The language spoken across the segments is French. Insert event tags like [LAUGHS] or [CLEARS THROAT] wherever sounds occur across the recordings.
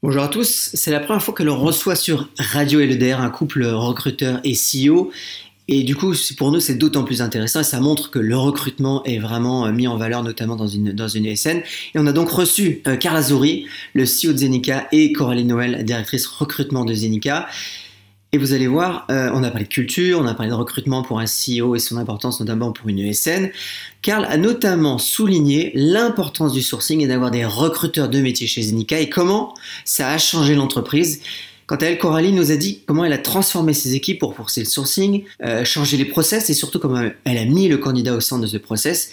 Bonjour à tous, c'est la première fois que l'on reçoit sur Radio LEDR un couple recruteur et CEO. Et du coup, pour nous, c'est d'autant plus intéressant et ça montre que le recrutement est vraiment euh, mis en valeur, notamment dans une, dans une ESN. Et on a donc reçu euh, Carla Zouri, le CEO de Zenica, et Coralie Noël, directrice recrutement de Zenica. Et vous allez voir, euh, on a parlé de culture, on a parlé de recrutement pour un CEO et son importance notamment pour une ESN. Karl a notamment souligné l'importance du sourcing et d'avoir des recruteurs de métier chez Zenica et comment ça a changé l'entreprise. Quant à elle, Coralie nous a dit comment elle a transformé ses équipes pour forcer le sourcing, euh, changer les process et surtout comment elle a mis le candidat au centre de ce process.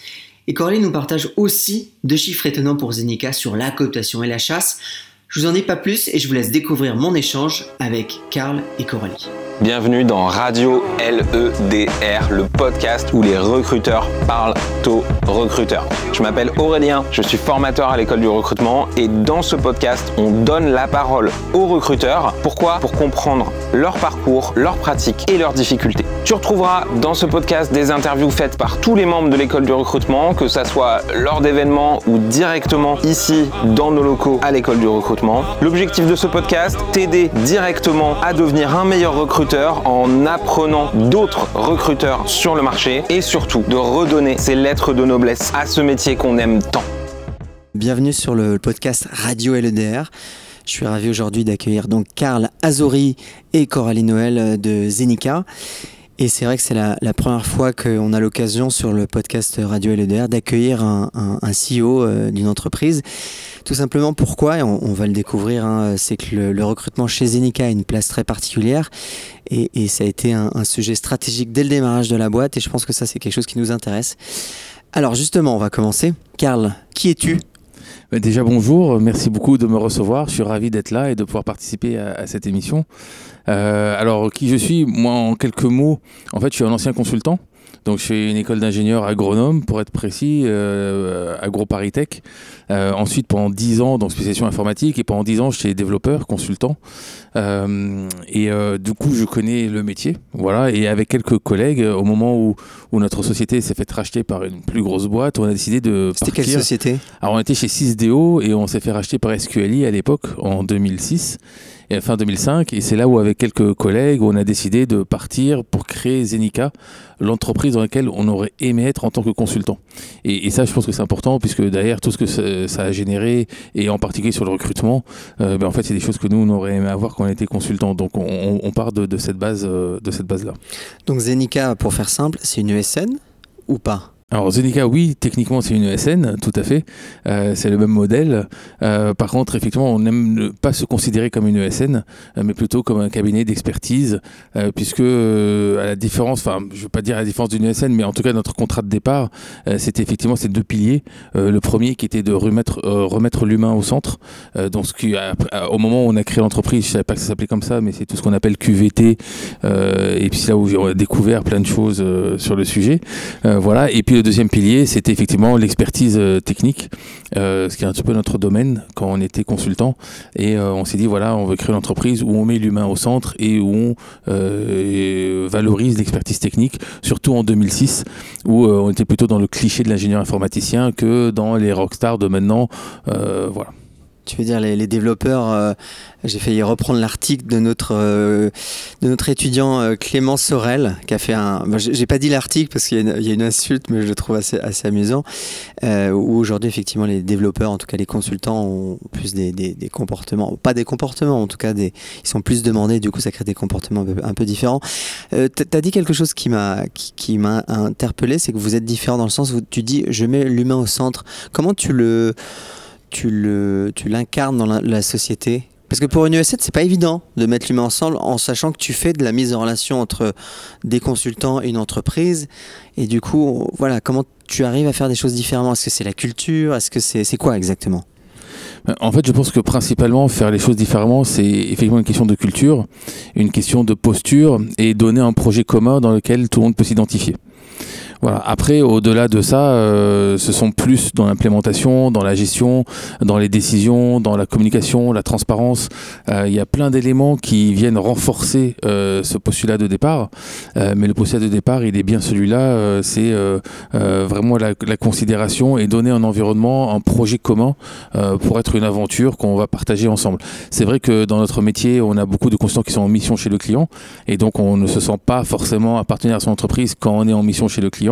Et Coralie nous partage aussi deux chiffres étonnants pour Zenica sur la cooptation et la chasse. Je vous en dis pas plus et je vous laisse découvrir mon échange avec Karl et Coralie. Bienvenue dans Radio LEDR, le podcast où les recruteurs parlent aux recruteurs. Je m'appelle Aurélien, je suis formateur à l'école du recrutement et dans ce podcast, on donne la parole aux recruteurs. Pourquoi? Pour comprendre leur parcours, leurs pratiques et leurs difficultés. Tu retrouveras dans ce podcast des interviews faites par tous les membres de l'école du recrutement, que ça soit lors d'événements ou directement ici dans nos locaux à l'école du recrutement. L'objectif de ce podcast, t'aider directement à devenir un meilleur recruteur en apprenant d'autres recruteurs sur le marché et surtout de redonner ces lettres de noblesse à ce métier qu'on aime tant. Bienvenue sur le podcast Radio LEDR. Je suis ravi aujourd'hui d'accueillir donc Karl Azori et Coralie Noël de Zenica. Et c'est vrai que c'est la, première fois qu'on a l'occasion sur le podcast Radio LEDR d'accueillir un, CEO euh, d'une entreprise. Tout simplement pourquoi, et on, va le découvrir, hein, c'est que le, recrutement chez Zenica a une place très particulière et, ça a été un, sujet stratégique dès le démarrage de la boîte et je pense que ça c'est quelque chose qui nous intéresse. Alors justement, on va commencer. Karl, qui es-tu? Bah, Déjà bonjour, merci beaucoup de me recevoir, je suis ravi d'être là et de pouvoir participer à cette émission. Euh, alors, qui je suis? Moi, en quelques mots, en fait, je suis un ancien consultant. Donc, je fais une école d'ingénieur agronome, pour être précis, euh, AgroParisTech. Euh, ensuite, pendant 10 ans, donc spécialisation informatique, et pendant 10 ans, j'étais développeur, consultant. Euh, et euh, du coup, je connais le métier. Voilà. Et avec quelques collègues, au moment où, où notre société s'est fait racheter par une plus grosse boîte, on a décidé de. C'était quelle société? Alors, on était chez 6DO et on s'est fait racheter par SQLI à l'époque, en 2006 et fin 2005. Et c'est là où, avec quelques collègues, on a décidé de partir pour créer Zenica, l'entreprise dans laquelle on aurait aimé être en tant que consultant. Et, ça, je pense que c'est important, puisque derrière tout ce que ça, a généré, et en particulier sur le recrutement, euh, ben, en fait, c'est des choses que nous, on aurait aimé avoir quand on était consultant. Donc, on, part de, cette base, euh, base-là. Donc, Zenica, pour faire simple, c'est une ESN ou pas? Alors Zenica, oui, techniquement c'est une ESN, tout à fait. Euh, c'est le même modèle. Euh, par contre, effectivement, on n'aime pas se considérer comme une ESN, euh, mais plutôt comme un cabinet d'expertise, puisque à la différence, enfin, je ne veux pas dire à la différence d'une ESN, mais en tout cas notre contrat de départ, c'était effectivement ces deux piliers. le premier qui était de remettre, l'humain au centre. donc, au moment où on a créé l'entreprise, je ne savais pas que ça s'appelait comme ça, mais c'est tout ce qu'on appelle QVT. et puis là où on a découvert plein de choses sur le sujet. voilà. Et puis le deuxième pilier, c'était effectivement l'expertise euh, technique, euh, ce qui est un petit peu notre domaine quand on était consultant. Et euh, on s'est dit, voilà, on veut créer une entreprise où on met l'humain au centre et où on valorise l'expertise technique, surtout en 2006, où on était plutôt dans le cliché de l'ingénieur informaticien que dans les rockstars de maintenant. voilà. Tu veux dire les, développeurs euh, J'ai failli reprendre l'article de notre euh, de notre étudiant euh, Clément Sorel qui a fait un. j'ai pas dit l'article parce qu'il y, a une insulte, mais je le trouve assez assez amusant. où aujourd'hui effectivement les développeurs, en tout cas les consultants, ont plus des, des, comportements, pas des comportements, en tout cas ils sont plus demandés. Du coup, ça crée des comportements un peu, différents. tu as dit quelque chose qui m'a qui m'a interpellé, c'est que vous êtes différent dans le sens où tu dis je mets l'humain au centre. Comment tu le tu le tu l'incarnes dans la, société parce que pour une ES7, c'est pas évident de mettre l'humain ensemble en sachant que tu fais de la mise en relation entre des consultants et une entreprise. Et du coup, voilà, comment tu arrives à faire des choses différemment? Est-ce que c'est la culture? Est-ce que c'est c'est quoi exactement? En fait, je pense que principalement, faire les choses différemment, c'est effectivement une question de culture, une question de posture et donner un projet commun dans lequel tout le monde peut s'identifier. Voilà. Après, au-delà de ça, euh, ce sont plus dans l'implémentation, dans la gestion, dans les décisions, dans la communication, la transparence. Euh, il y a plein d'éléments qui viennent renforcer euh, ce postulat de départ. mais le postulat de départ, il est bien celui-là. c'est vraiment la, la, considération et donner un environnement, un projet commun pour être une aventure qu'on va partager ensemble. C'est vrai que dans notre métier, on a beaucoup de consultants qui sont en mission chez le client et donc on ne se sent pas forcément appartenir à son entreprise quand on est en mission chez le client.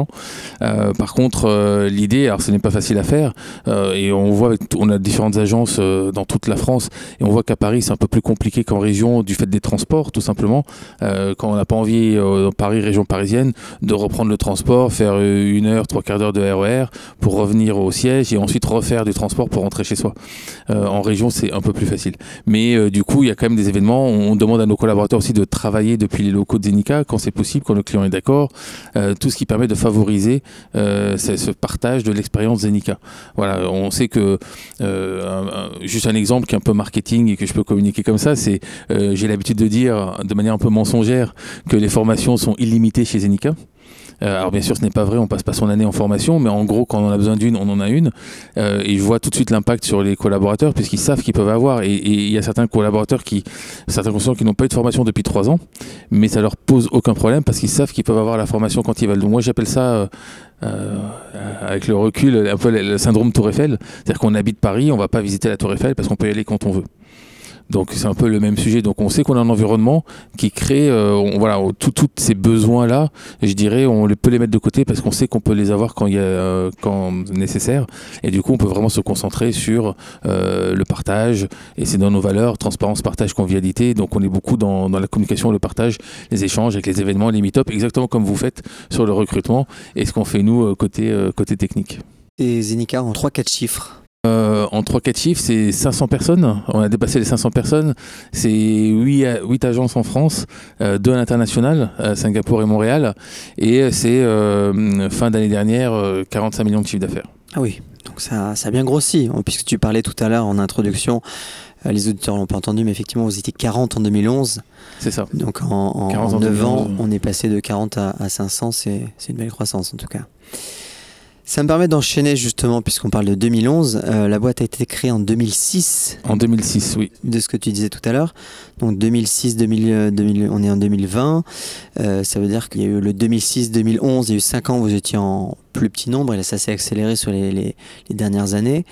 Euh, par contre, euh, l'idée, alors ce n'est pas facile à faire, euh, et on voit, on a différentes agences dans toute la France, et on voit qu'à Paris, c'est un peu plus compliqué qu'en région du fait des transports, tout simplement. quand on n'a pas envie, dans Paris, région parisienne, de reprendre le transport, faire une heure, trois quarts d'heure de RER e pour revenir au siège et ensuite refaire du transport pour rentrer chez soi. en région, c'est un peu plus facile. Mais du coup, il y a quand même des événements. On demande à nos collaborateurs aussi de travailler depuis les locaux de Zenica quand c'est possible, quand le client est d'accord. tout ce qui permet de favoriser euh, ce partage de l'expérience Zenica. Voilà, on sait que euh, juste un exemple qui est un peu marketing et que je peux communiquer comme ça, c'est euh, j'ai l'habitude de dire de manière un peu mensongère que les formations sont illimitées chez Zenica. Euh, alors bien sûr, ce n'est pas vrai, on passe pas son année en formation, mais en gros, quand on a besoin d'une, on en a une. Euh, et tout de suite l'impact sur les collaborateurs, puisqu'ils savent qu'ils peuvent avoir. Et il y a certains collaborateurs qui, certains consultants qui n'ont pas eu de formation depuis trois ans, mais ça leur pose aucun problème parce qu'ils savent qu'ils peuvent avoir la formation quand ils veulent. Donc moi, j'appelle ça euh, avec le recul, un peu le syndrome Tour Eiffel. C'est-à-dire qu'on habite Paris, on va pas visiter la Tour Eiffel parce qu'on peut y aller quand on veut. Donc c'est un peu le même sujet. Donc on sait qu'on a un environnement qui crée, euh, voilà, tous ces besoins-là, je dirais, on peut les mettre de côté parce qu'on sait qu'on peut les avoir quand il y a, euh, quand nécessaire. Et du coup, on peut vraiment se concentrer sur euh, le partage. Et c'est dans nos valeurs, transparence, partage, convivialité. Donc on est beaucoup dans, dans la communication, le partage, les échanges avec les événements, les meet-up, exactement comme vous faites sur le recrutement et ce qu'on fait nous côté côté technique. Et Zenica en 3-4 chiffres euh, en 3-4 chiffres, c'est 500 personnes. On a dépassé les 500 personnes. C'est 8, 8 agences en France, euh, 2 à l'international, Singapour et Montréal. Et c'est euh, fin d'année dernière, 45 euh, millions de chiffres d'affaires. Ah oui, donc ça, ça a bien grossi. Puisque tu parlais tout à l'heure en introduction, les auditeurs l'ont pas entendu, mais effectivement, vous étiez 40 en 2011. C'est ça. Donc en, en, 9 ans, on est passé de 40 à, à 500. C'est une belle croissance en tout cas. Ça me permet d'enchaîner justement, puisqu'on parle de 2011. Euh, la boîte a été créée en 2006. En 2006, oui. De ce que tu disais tout à l'heure. Donc 2006, 2000, 2000, on est en 2020. Euh, ça veut dire qu'il y a eu le 2006-2011, il y a eu 5 ans, vous étiez en plus petit nombre, et ça s'est accéléré sur les, les, dernières années.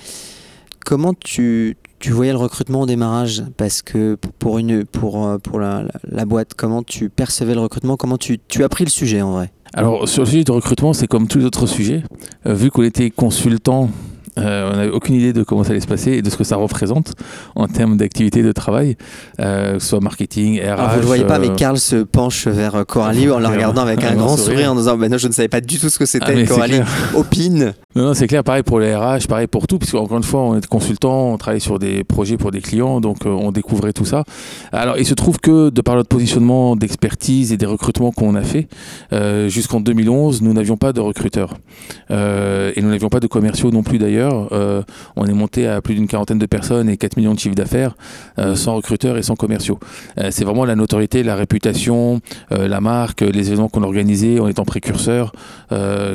Comment tu, tu voyais le recrutement au démarrage? Parce que pour, une, pour, euh, pour la, la, boîte, comment tu percevais le recrutement? Comment tu, tu as pris le sujet en vrai? Alors sur le sujet du recrutement, c'est comme tous les autres sujets. Euh, vu qu'on était consultant euh, on n'avait aucune idée de comment ça allait se passer et de ce que ça représente en termes d'activité de travail, euh, soit marketing, RH. vous ne le voyez pas, mais Karl se penche vers Coralie en la regardant avec un, grand sourire. en disant bah non, Je ne savais pas du tout ce que c'était. Ah, Coralie [LAUGHS] opine. Non, non c'est clair. Pareil pour les RH, pareil pour tout, puisque encore une fois, on est consultant, on travaille sur des projets pour des clients, donc on découvrait tout ça. Alors, il se trouve que de par notre positionnement d'expertise et des recrutements qu'on a fait, jusqu'en 2011, nous n'avions pas de recruteurs. et nous n'avions pas de commerciaux non plus d'ailleurs euh, on est monté à plus d'une quarantaine de personnes et 4 millions de chiffres d'affaires euh, sans recruteurs et sans commerciaux. Euh, c'est vraiment la notoriété, la réputation, la marque, les événements qu'on organisait en étant précurseurs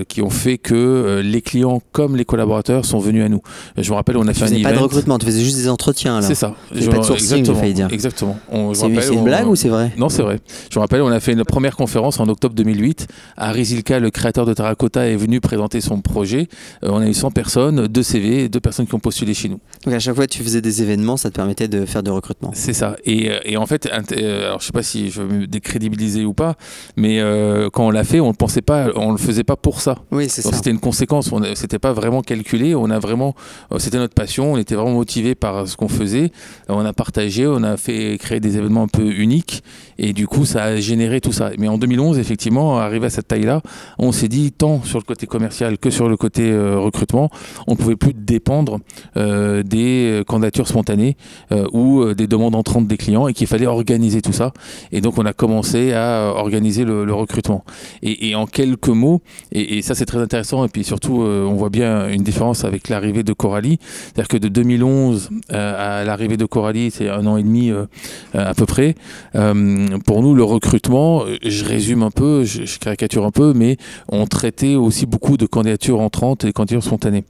qui ont fait que les clients comme les collaborateurs sont venus à nous. Je me rappelle, on a fait un event. pas de recrutement, tu faisais juste des entretiens. C'est ça. pas de sourcing, exactement, dire. Exactement. C'est une blague ou c'est vrai? Non, c'est vrai. Je me rappelle, on a fait une première conférence en octobre 2008. Harry Zilka, le créateur de Terracotta, est venu présenter son projet. on a eu 100 personnes, deux CV, deux personnes qui ont postulé chez nous. Donc à chaque fois que tu faisais des événements, ça te permettait de faire de recrutement. C'est ça. Et, euh, et, en fait, euh, alors je sais pas si je veux me décrédibiliser ou pas, mais euh, quand on l'a fait, on ne pensait pas, on le faisait pas pour ça. Oui, c'est ça. C'était une conséquence. C'était pas vraiment calculé. On a vraiment, c'était notre passion. On était vraiment motivé par ce qu'on faisait. On a partagé, on a fait créer des événements un peu uniques, et du coup, ça a généré tout ça. Mais en 2011, effectivement, arrivé à cette taille-là, on s'est dit tant sur le côté commercial que sur le côté recrutement, on pouvait plus dépendre des candidatures spontanées ou des demandes entrantes des clients et qu'il fallait organiser tout ça. Et donc on a commencé à organiser le, recrutement. Et, en quelques mots, et, ça c'est très intéressant, et puis surtout on voit bien une différence avec l'arrivée de Coralie, c'est-à-dire que de 2011 à l'arrivée de Coralie, c'est un an et demi à peu près. pour nous, le recrutement, je résume un peu, je, caricature un peu, mais on traitait aussi beaucoup de candidatures entrantes et candidatures spontanées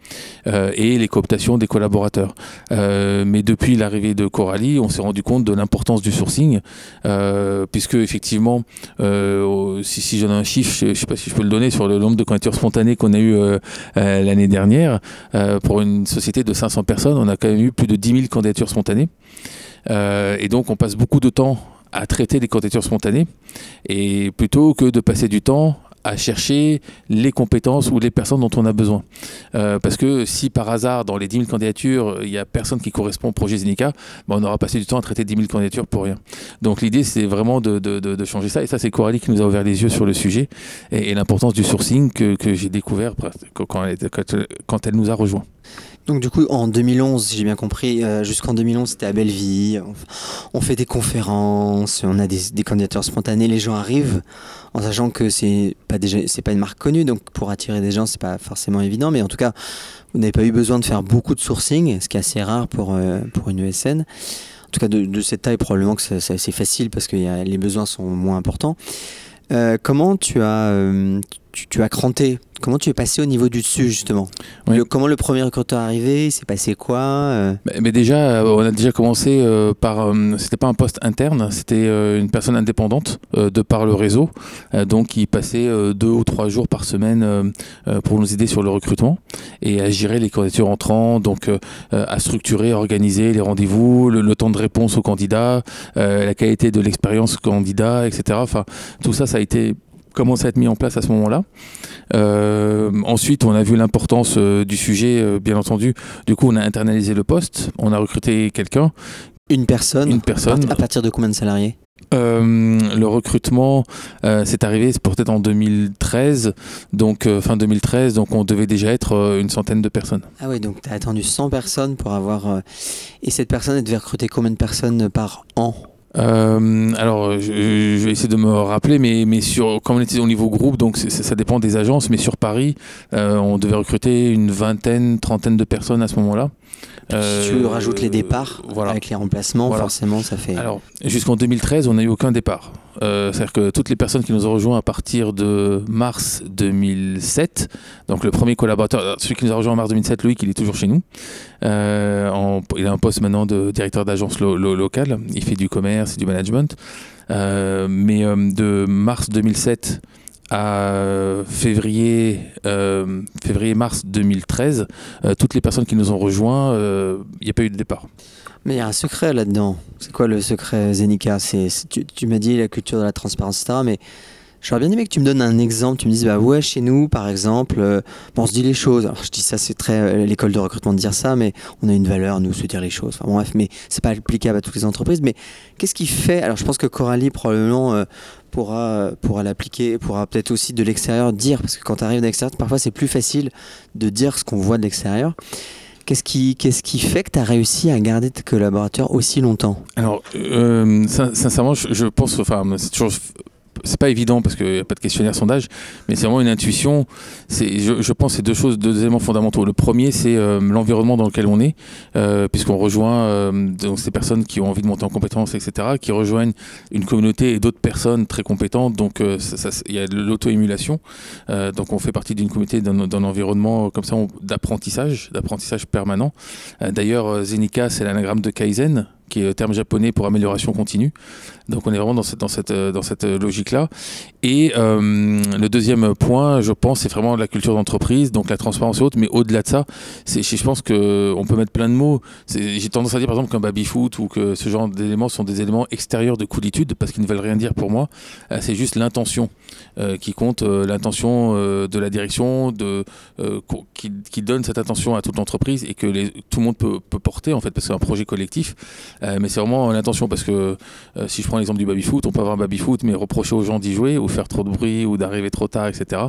euh, et les cooptations des collaborateurs. Euh, mais depuis l'arrivée de Coralie, on s'est rendu compte de l'importance du sourcing, euh, puisque effectivement, si, si j'en ai un chiffre, je ne sais pas si je peux le donner sur le nombre de candidatures spontanées qu'on a eu l'année dernière, pour une société de 500 personnes, on a quand même eu plus de 10 000 candidatures spontanées. et donc on passe beaucoup de temps à traiter les candidatures spontanées et plutôt que de passer du temps à chercher les compétences ou les personnes dont on a besoin. Euh, parce que si par hasard, dans les 10 000 candidatures, il n'y a personne qui correspond au projet Zenica, ben, on aura passé du temps à traiter 10 000 candidatures pour rien. Donc l'idée, c'est vraiment de, de, de, changer ça. Et ça, c'est Coralie qui nous a ouvert les yeux sur le sujet et, l'importance du sourcing que, que j'ai découvert quand elle, quand elle nous a rejoints. Donc du coup, en 2011, si j'ai bien compris, euh, jusqu'en 2011, c'était à Belleville. On, fait des conférences, on a des, candidatures spontanées, les gens arrivent en sachant que c'est pas déjà, c'est pas une marque connue, donc pour attirer des gens, c'est pas forcément évident. Mais en tout cas, vous n'avez pas eu besoin de faire beaucoup de sourcing, ce qui est assez rare pour euh, pour une ESN. En tout cas, de, cette taille, probablement que c'est facile parce que les besoins sont moins importants. Euh, comment tu as, tu, tu, as cranté Comment tu es passé au niveau du dessus justement Comment le premier recruteur est arrivé Il s'est passé quoi euh? mais, déjà, euh, on a déjà commencé euh, par. c'était pas un poste interne, c'était une personne indépendante de par le réseau, donc qui passait deux ou trois jours par semaine pour nous aider sur le recrutement et à gérer les candidatures entrantes, donc à structurer, organiser les rendez-vous, le, temps de réponse aux candidats, la qualité de l'expérience candidat, etc. Enfin, tout ça, ça a été commencé à être mis en place à ce moment-là. Euh, ensuite, on a vu l'importance euh, du sujet, euh, bien entendu. Du coup, on a internalisé le poste, on a recruté quelqu'un. Une personne Une personne. À partir de combien de salariés? Le recrutement, c'est arrivé peut-être en 2013, donc fin 2013, donc on devait déjà être une centaine de personnes. Ah oui, donc tu as attendu 100 personnes pour avoir... Et cette personne, elle devait recruter combien de personnes par an? Euh, alors, je, vais essayer de me rappeler, mais, mais sur, comme on était au niveau groupe, donc ça dépend des agences, mais sur Paris, euh, on devait recruter une vingtaine, trentaine de personnes à ce moment-là. si tu rajoutes les départs avec les remplacements, forcément, ça fait. Alors, jusqu'en 2013, on n'a eu aucun départ. Euh, c'est-à-dire que toutes les personnes qui nous ont rejoints à partir de mars 2007, donc le premier collaborateur, celui qui nous a rejoint en mars 2007, Loïc, il est toujours chez nous. Euh, il a un poste maintenant de directeur d'agence locale. Il fait du commerce et du management. Euh, mais de mars 2007 à février, février mars 2013, toutes les personnes qui nous ont rejoints, il n'y a pas eu de départ. Mais il y a un secret là-dedans. C'est quoi le secret Zenica? C'est, Tu, m'as dit la culture de la transparence, etc. Mais j'aurais bien aimé que tu me donnes un exemple. Tu me dises, bah ouais, chez nous, par exemple, euh, on se dit les choses. Je dis ça, c'est très euh, l'école de recrutement de dire ça, mais on a une valeur, nous, se dire les choses. Enfin bref, mais c'est pas applicable à toutes les entreprises. Mais qu'est-ce qui fait Alors je pense que Coralie, probablement, euh, pourra, pourra l'appliquer, pourra peut-être aussi de l'extérieur dire, parce que quand tu arrives de l'extérieur, parfois c'est plus facile de dire ce qu'on voit de l'extérieur. Qu'est-ce qui, qu'est-ce qui fait que tu as réussi à garder tes collaborateurs aussi longtemps? Alors, sincèrement, je, je pense, enfin, c'est toujours c'est pas évident parce qu'il n'y a pas de questionnaire sondage, mais c'est vraiment une intuition. C'est, je, je, pense c'est deux choses, deux éléments fondamentaux. Le premier, c'est euh, l'environnement dans lequel on est, euh, puisqu'on rejoint euh, donc ces personnes qui ont envie de monter en compétences, etc., qui rejoignent une communauté et d'autres personnes très compétentes. Donc il y a de l'auto-émulation. donc on fait partie d'une communauté, d'un, environnement comme ça d'apprentissage, d'apprentissage permanent. D'ailleurs, Zenika, c'est l'anagramme de Kaizen qui est le terme japonais pour amélioration continue. Donc on est vraiment dans cette, dans cette, dans cette logique-là. Et euh, le deuxième point, je pense, c'est vraiment la culture d'entreprise, donc la transparence et autres. Mais au-delà de ça, je pense qu'on peut mettre plein de mots. J'ai tendance à dire par exemple qu'un baby-foot ou que ce genre d'éléments sont des éléments extérieurs de coolitude parce qu'ils ne veulent rien dire pour moi. Euh, c'est juste l'intention euh, qui compte, l'intention de la direction de, qui, qui, donne cette attention à toute l'entreprise et que tout le monde peut, peut porter en fait parce que c'est un projet collectif. Mais c'est vraiment l'intention parce que si je prends l'exemple du baby-foot, on peut avoir un baby-foot, mais reprocher aux gens d'y jouer ou faire trop de bruit ou d'arriver trop tard, etc.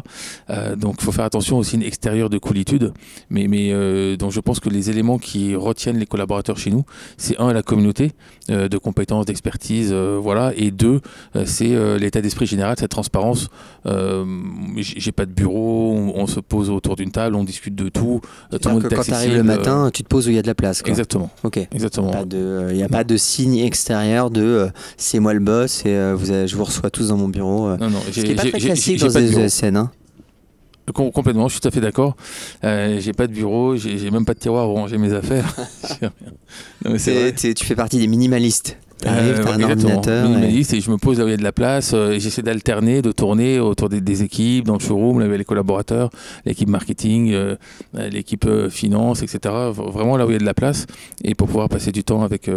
donc il faut faire attention aussi une extérieure de coolitude. Mais, mais donc je pense que les éléments qui retiennent les collaborateurs chez nous, c'est un, la communauté de compétences, d'expertise, voilà, et deux, c'est l'état d'esprit général, cette transparence. J'ai pas de bureau, on, se pose autour d'une table, on discute de tout. tout le monde que quand tu arrives le matin, tu te poses où il y a de la place. Exactement. Ok. Exactement. Il n'y a pas de signe extérieur de euh, c'est moi le boss et euh, vous je vous reçois tous dans mon bureau. Non, non, Ce qui n'est pas très classique dans les ESN. Hein. complètement, je suis tout à fait d'accord. Euh, j'ai pas de bureau, j'ai même pas de tiroir pour ranger mes affaires. [LAUGHS] [LAUGHS] non, tu fais partie des minimalistes. T'arrives, t'as un ordinateur. Minimaliste et... je me pose là où il y a de la place euh, et j'essaie d'alterner, de tourner autour des, équipes, dans le showroom, avec les collaborateurs, l'équipe marketing, euh, l'équipe euh, finance, etc. Vraiment là où il y a de la place et pour pouvoir passer du temps avec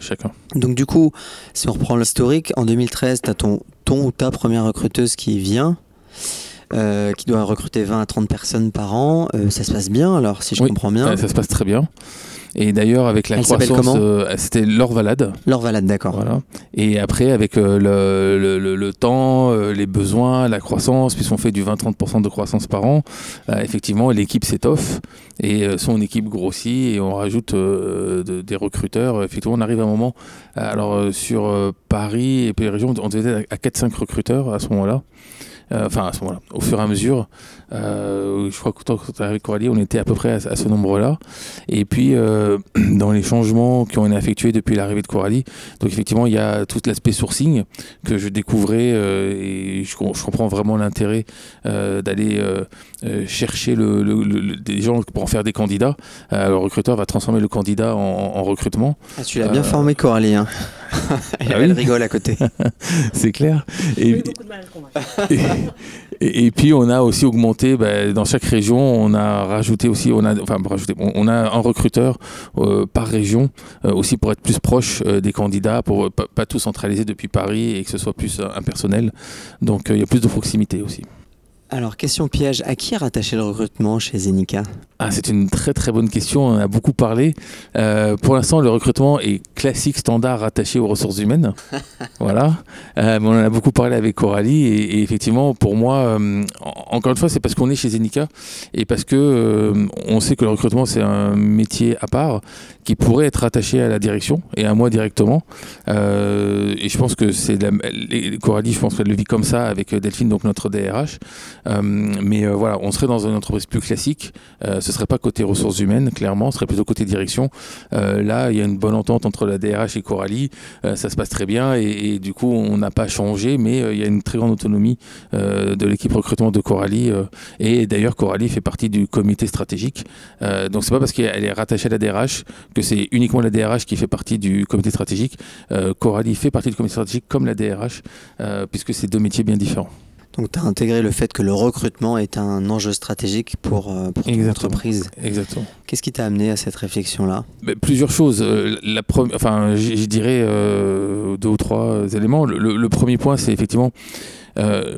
chacun. Donc du coup, si on reprend l'historique, en 2013, tu as ton, ton ou ta première recruteuse qui vient. qui doit recruter 20 à 30 personnes par an. ça se passe bien alors, si je comprends bien Ça se passe très bien. Et d'ailleurs, avec la croissance, euh, c'était Laure Valade. Laure Valade, d'accord. Voilà. Et après, avec euh, le, le, le, temps, euh, les besoins, la croissance, puisqu'on fait du 20-30% de croissance par an, effectivement, l'équipe s'étoffe et son équipe grossit et on rajoute des recruteurs. Effectivement, on arrive à un moment, alors sur Paris et puis les régions, on être à 4-5 recruteurs à ce moment-là. enfin, à ce moment-là, au fur et à mesure. Euh, je crois que quand avec Coralie, on était à peu près à, ce nombre-là. Et puis, euh, [CLEARS THROAT] dans les changements qui ont été effectués depuis l'arrivée de Coralie, donc effectivement, il y a tout l'aspect sourcing que je découvrais euh, et je, comprends vraiment l'intérêt d'aller chercher le, des gens pour en faire des candidats. le recruteur va transformer le candidat en, recrutement. Ah, tu l'as bien formé, Coralie. Hein. Elle, ah [LAUGHS] rigole à côté. [LAUGHS] C'est clair. Et, [LAUGHS] et, puis, on a aussi augmenté bah, dans chaque région, on a rajouté aussi, on a, enfin, rajouté, on, a un recruteur euh, par région euh, aussi pour être plus proche euh, des candidats, pour pas, pas, tout centraliser depuis Paris et que ce soit plus impersonnel. Donc il y a plus de proximité aussi. Alors, question piège, à qui est rattaché le recrutement chez Zenica? Ah, C'est une très très bonne question, on en a beaucoup parlé. Euh, pour l'instant, le recrutement est classique, standard, rattaché aux ressources humaines. [LAUGHS] voilà. Euh, mais on en a beaucoup parlé avec Coralie et, effectivement, pour moi, euh, encore une fois, c'est parce qu'on est chez Zenica et parce que on sait que le recrutement, c'est un métier à part qui pourrait être rattaché à la direction et à moi directement. et je pense que c'est Coralie, je pense qu'elle le vit comme ça avec Delphine, donc notre DRH. Euh, mais euh, voilà, on serait dans une entreprise plus classique. Euh, ce serait pas côté ressources humaines, clairement, ce serait plutôt côté direction. là, il y a une bonne entente entre la DRH et Coralie. ça se passe très bien et, du coup, on n'a pas changé, mais il y a une très grande autonomie de l'équipe recrutement de Coralie. et d'ailleurs, Coralie fait partie du comité stratégique. donc, c'est pas parce qu'elle est rattachée à la DRH que c'est uniquement la DRH qui fait partie du comité stratégique. Coralie fait partie du comité stratégique comme la DRH, puisque c'est deux métiers bien différents. Donc tu as intégré le fait que le recrutement est un enjeu stratégique pour, euh, pour ton entreprise. Exactement. Qu'est-ce qui t'a amené à cette réflexion-là? Plusieurs choses. Euh, la enfin, je dirais euh, deux ou trois éléments. Le, premier point, c'est effectivement,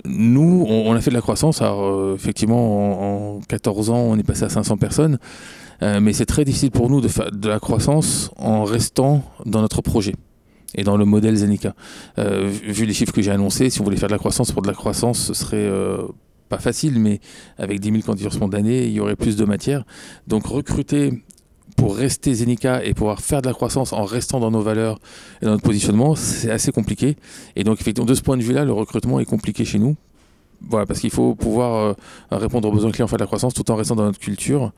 nous, on, a fait de la croissance. Alors, effectivement, en, en, 14 ans, on est passé à 500 personnes. mais c'est très difficile pour nous de faire de la croissance en restant dans notre projet et dans le modèle Zenica. Euh, vu les chiffres que j'ai annoncés, si on voulait faire de la croissance pour de la croissance, ce serait euh, pas facile, mais avec 10 000 candidatures spontanées, il y aurait plus de matière. Donc recruter pour rester Zenica et pouvoir faire de la croissance en restant dans nos valeurs et dans notre positionnement, c'est assez compliqué. Et donc effectivement, de ce point de vue-là, le recrutement est compliqué chez nous voilà, parce qu'il faut pouvoir euh, répondre aux besoins clients, faire de la croissance tout en restant dans notre culture.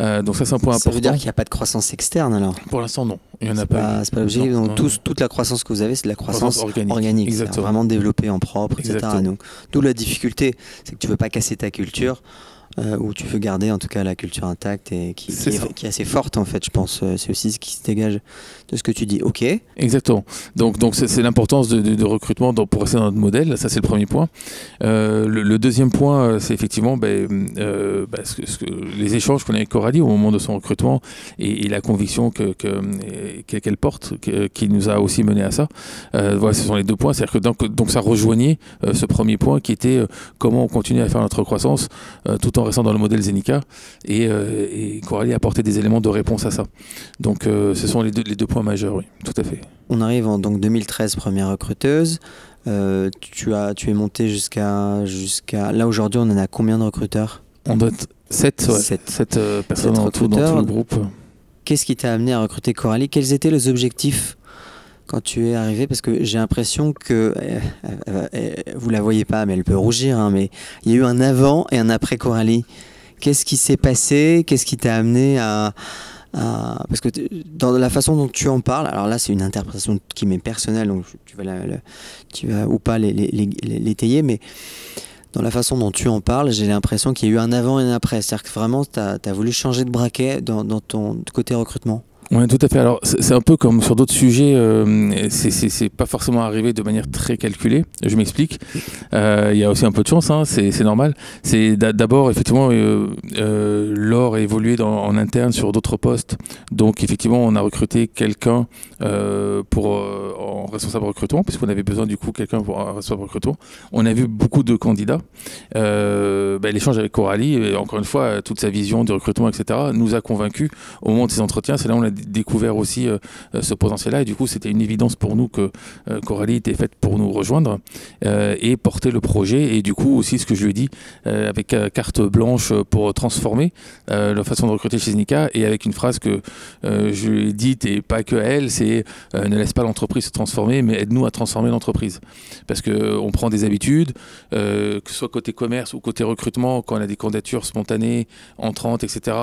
Euh, donc ça, c'est un point important. Ça veut dire qu'il n'y a pas de croissance externe alors? Pour l'instant, non. Il n'y en a pas. c'est pas l'objectif. Donc toute la croissance que vous avez, c'est de la croissance, organique. organique vraiment développée en propre, etc. Donc, d'où la difficulté, c'est que tu veux pas casser ta culture. Euh, où tu veux garder en tout cas la culture intacte et qui, est, assez forte en fait, je pense. Euh, c'est aussi ce qui se dégage de ce que tu dis. Ok. Exactement. Donc donc c'est l'importance de, recrutement pour rester dans notre modèle. Ça c'est le premier point. Euh, le, deuxième point, c'est effectivement ben, ben, les échanges qu'on a avec Coralie au moment de son recrutement et, la conviction que qu'elle porte, qui nous a aussi mené à ça. voilà, ce sont les deux points. C'est-à-dire que donc, donc ça rejoignait ce premier point qui était comment on continue à faire notre croissance tout en en restant dans le modèle Zenica. Et, et Coralie a apporté des éléments de réponse à ça. Donc ce sont les deux, les deux points majeurs, oui, tout à fait. On arrive en donc 2013, première recruteuse. tu, as, tu es monté jusqu'à. jusqu'à là aujourd'hui, on en a combien de recruteurs? On doit être 7, personnes en tout dans tout le groupe. Qu'est-ce qui t'a amené à recruter Coralie? Quels étaient les objectifs quand tu es arrivé Parce que j'ai l'impression que, euh, euh, euh, vous la voyez pas, mais elle peut rougir, hein, mais il y a eu un avant et un après Coralie. Qu'est-ce qui s'est passé? Qu'est-ce qui t'a amené à, Parce que dans la façon dont tu en parles, alors là c'est une interprétation qui m'est personnelle, donc tu vas, ou pas l'étayer, mais dans la façon dont tu en parles, j'ai l'impression qu'il y a eu un avant et un après. C'est-à-dire que vraiment, tu as, as, voulu changer de braquet dans, dans ton côté recrutement? Oui, tout à fait. Alors, c'est un peu comme sur d'autres sujets, euh, c'est pas forcément arrivé de manière très calculée. Je m'explique. Euh, il y a aussi un peu de chance, hein, c'est normal. C'est d'abord, effectivement, euh, euh, Laure a évolué en interne sur d'autres postes. Donc, effectivement, on a recruté quelqu'un pour en responsable recrutement, puisqu'on avait besoin du coup quelqu'un pour un responsable recrutement. On a vu beaucoup de candidats. Ben, L'échange avec Coralie, encore une fois, toute sa vision du recrutement, etc., nous a convaincus au moment de ces entretiens. C'est là où on a découvert aussi euh, euh, ce potentiel-là. Et du coup, c'était une évidence pour nous que euh, Coralie était faite pour nous rejoindre et porter le projet. Et du coup, aussi ce que je lui ai dit, avec carte blanche pour transformer la façon de recruter chez Nika et avec une phrase que je lui ai dite et pas que elle, c'est ne laisse pas l'entreprise se transformer, mais aide-nous à transformer l'entreprise. Parce qu'on prend des habitudes, que ce soit côté commerce ou côté recrutement, quand on a des candidatures spontanées, entrantes, etc.,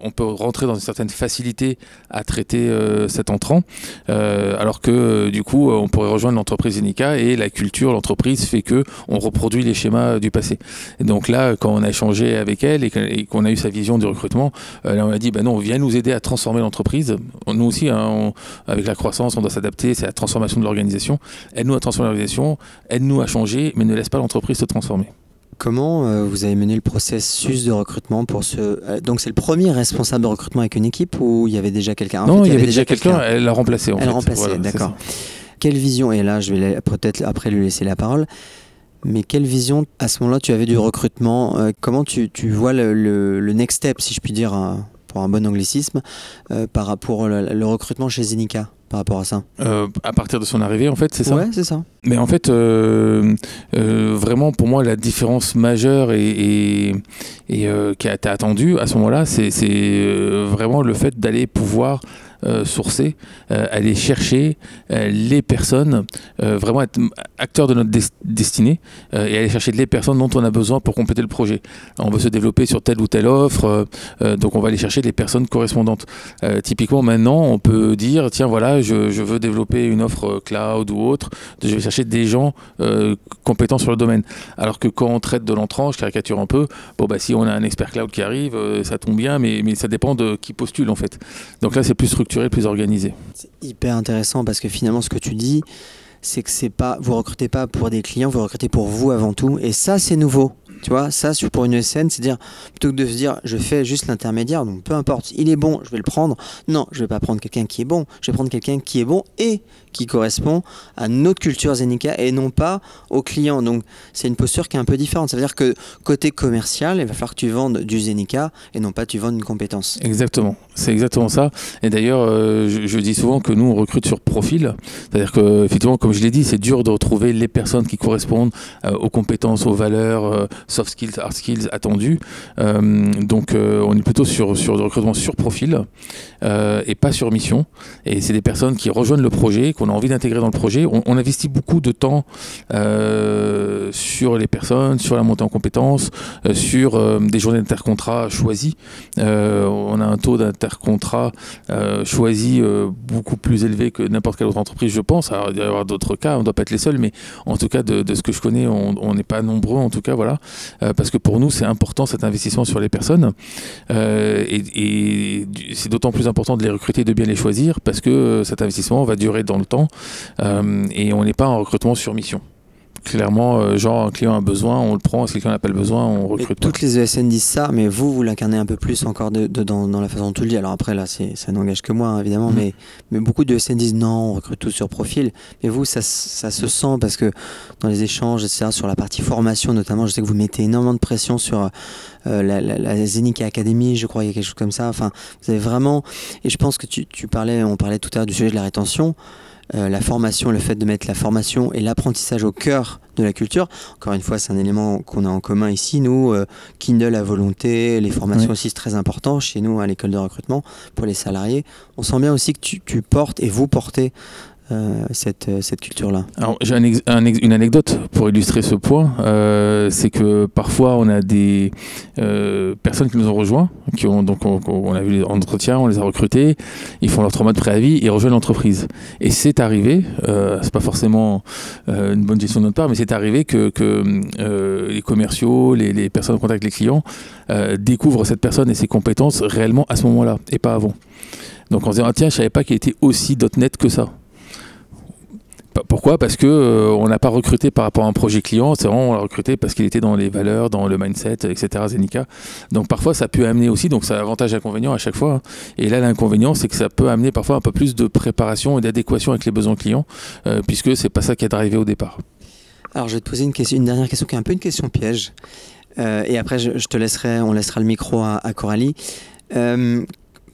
on peut rentrer dans une certaine facilité à traiter euh, cet entrant, euh, alors que euh, du coup on pourrait rejoindre l'entreprise Enica et la culture, l'entreprise fait que on reproduit les schémas du passé. Donc là, quand on a échangé avec elle et qu'on a eu sa vision du recrutement, là on a dit bah non, viens nous aider à transformer l'entreprise. Nous aussi, hein, avec la croissance, on doit s'adapter, c'est la transformation de l'organisation. Aide-nous à transformer l'organisation, aide-nous à changer, mais ne laisse pas l'entreprise se transformer. Comment euh, vous avez mené le processus de recrutement pour ce euh, donc c'est le premier responsable de recrutement avec une équipe ou il y avait déjà quelqu'un? Non, il y, avait, déjà quelqu'un. elle l'a remplacé. En elle l'a remplacé, d'accord. Quelle vision Et là, je vais peut-être après lui laisser la parole. Mais quelle vision à ce moment-là tu avais du recrutement euh, Comment tu, tu vois le, le, next step, si je puis dire, pour un bon anglicisme, par rapport au le recrutement chez Zenica par rapport à ça euh, À partir de son arrivée, en fait, c'est ça Ouais, c'est ça. Mais en fait, euh, euh, vraiment, pour moi, la différence majeure et, et, qui a été attendue à ce moment-là, c'est vraiment le fait d'aller pouvoir sourcer, aller chercher les personnes, vraiment être acteur de notre destinée et aller chercher les personnes dont on a besoin pour compléter le projet. On veut se développer sur telle ou telle offre, donc on va aller chercher les personnes correspondantes. typiquement, maintenant, on peut dire, tiens, voilà, je, veux développer une offre cloud ou autre, je vais chercher des gens euh, compétents sur le domaine. Alors que quand on traite de l'entrant, je caricature un peu, bon bah si on a un expert cloud qui arrive, euh, ça tombe bien, mais, mais ça dépend de qui postule en fait. Donc là c'est plus structuré, plus organisé. C'est hyper intéressant parce que finalement ce que tu dis, c'est que c'est pas, vous recrutez pas pour des clients, vous recrutez pour vous avant tout, et ça c'est nouveau. Tu vois, ça, pour une scène, c'est dire, plutôt que de se dire, je fais juste l'intermédiaire, donc peu importe, il est bon, je vais le prendre. Non, je vais pas prendre quelqu'un qui est bon, je vais prendre quelqu'un qui est bon et qui correspond à notre culture Zenica et non pas au client. Donc, c'est une posture qui est un peu différente. Ça veut dire que côté commercial, il va falloir que tu vendes du Zenica et non pas tu vendes une compétence. Exactement, c'est exactement ça. Et d'ailleurs, euh, je, dis souvent que nous, on recrute sur profil. C'est-à-dire que, effectivement, comme je l'ai dit, c'est dur de retrouver les personnes qui correspondent euh, aux compétences, aux valeurs, euh, soft skills, hard skills attendus. Euh, donc on est plutôt sur, sur du recrutement sur profil et pas sur mission. Et c'est des personnes qui rejoignent le projet, qu'on a envie d'intégrer dans le projet. On, investit beaucoup de temps sur les personnes, sur la montée en compétences, sur des journées d'intercontrat choisies. on a un taux d'intercontrat choisi beaucoup plus élevé que n'importe quelle autre entreprise, je pense. Alors, il y avoir d'autres cas, on ne doit pas être les seuls, mais en tout cas, de, ce que je connais, on n'est pas nombreux, en tout cas, voilà. Euh, parce que pour nous, c'est important cet investissement sur les personnes. Euh, et, c'est d'autant plus important de les recruter, de bien les choisir, parce que euh, cet investissement va durer dans le temps et on n'est pas en recrutement sur mission clairement, euh, genre un client a besoin, on le prend, si client n'a pas le besoin, on recrute. toutes les ESN disent ça, mais vous, vous l'incarnez un peu plus encore de, dans, la façon dont tu le dis. Alors après, là, ça n'engage que moi, hein, évidemment, mm. mais, mais beaucoup de ESN disent non, on recrute tout sur profil. Mais vous, ça, ça se sent parce que dans les échanges, etc., sur la partie formation notamment, je sais que vous mettez énormément de pression sur euh, la, la, Academy, je crois, il y a quelque chose comme ça. Enfin, vous avez vraiment, et je pense que tu, tu parlais, on parlait tout à l'heure du sujet de la rétention. Euh, la formation, le fait de mettre la formation et l'apprentissage au cœur de la culture. Encore une fois, c'est un élément qu'on a en commun ici. Nous, euh, Kindle à volonté, les formations aussi, c'est très important chez nous à l'école de recrutement pour les salariés. On sent bien aussi que tu, tu portes et vous portez euh, cette, euh, cette culture-là j'ai une anecdote pour illustrer ce point, euh, c'est que parfois on a des personnes qui nous ont rejoints, qui ont donc on, a vu l'entretien, on les a recrutés, ils font leur trois mois de préavis, ils rejoignent l'entreprise. Et c'est arrivé, c'est pas forcément une bonne gestion de notre part, mais c'est arrivé que, les commerciaux, les, les, personnes en contact avec les clients découvrent cette personne et ses compétences réellement à ce moment-là et pas avant. Donc on se dit ah, tiens je savais pas qu'il était aussi .net que ça. Pourquoi? Parce que euh, on n'a pas recruté par rapport à un projet client, c'est vraiment on l'a recruté parce qu'il était dans les valeurs, dans le mindset, etc. Zenica. Donc parfois ça peut amener aussi, donc ça avantage inconvénient à chaque fois. Hein. Et là l'inconvénient c'est que ça peut amener parfois un peu plus de préparation et d'adéquation avec les besoins clients, euh, puisque c'est pas ça qui est arrivé au départ. Alors je vais te poser une, dernière question qui est un peu une question piège. Euh, et après je, te laisserai, on laissera le micro à, à Coralie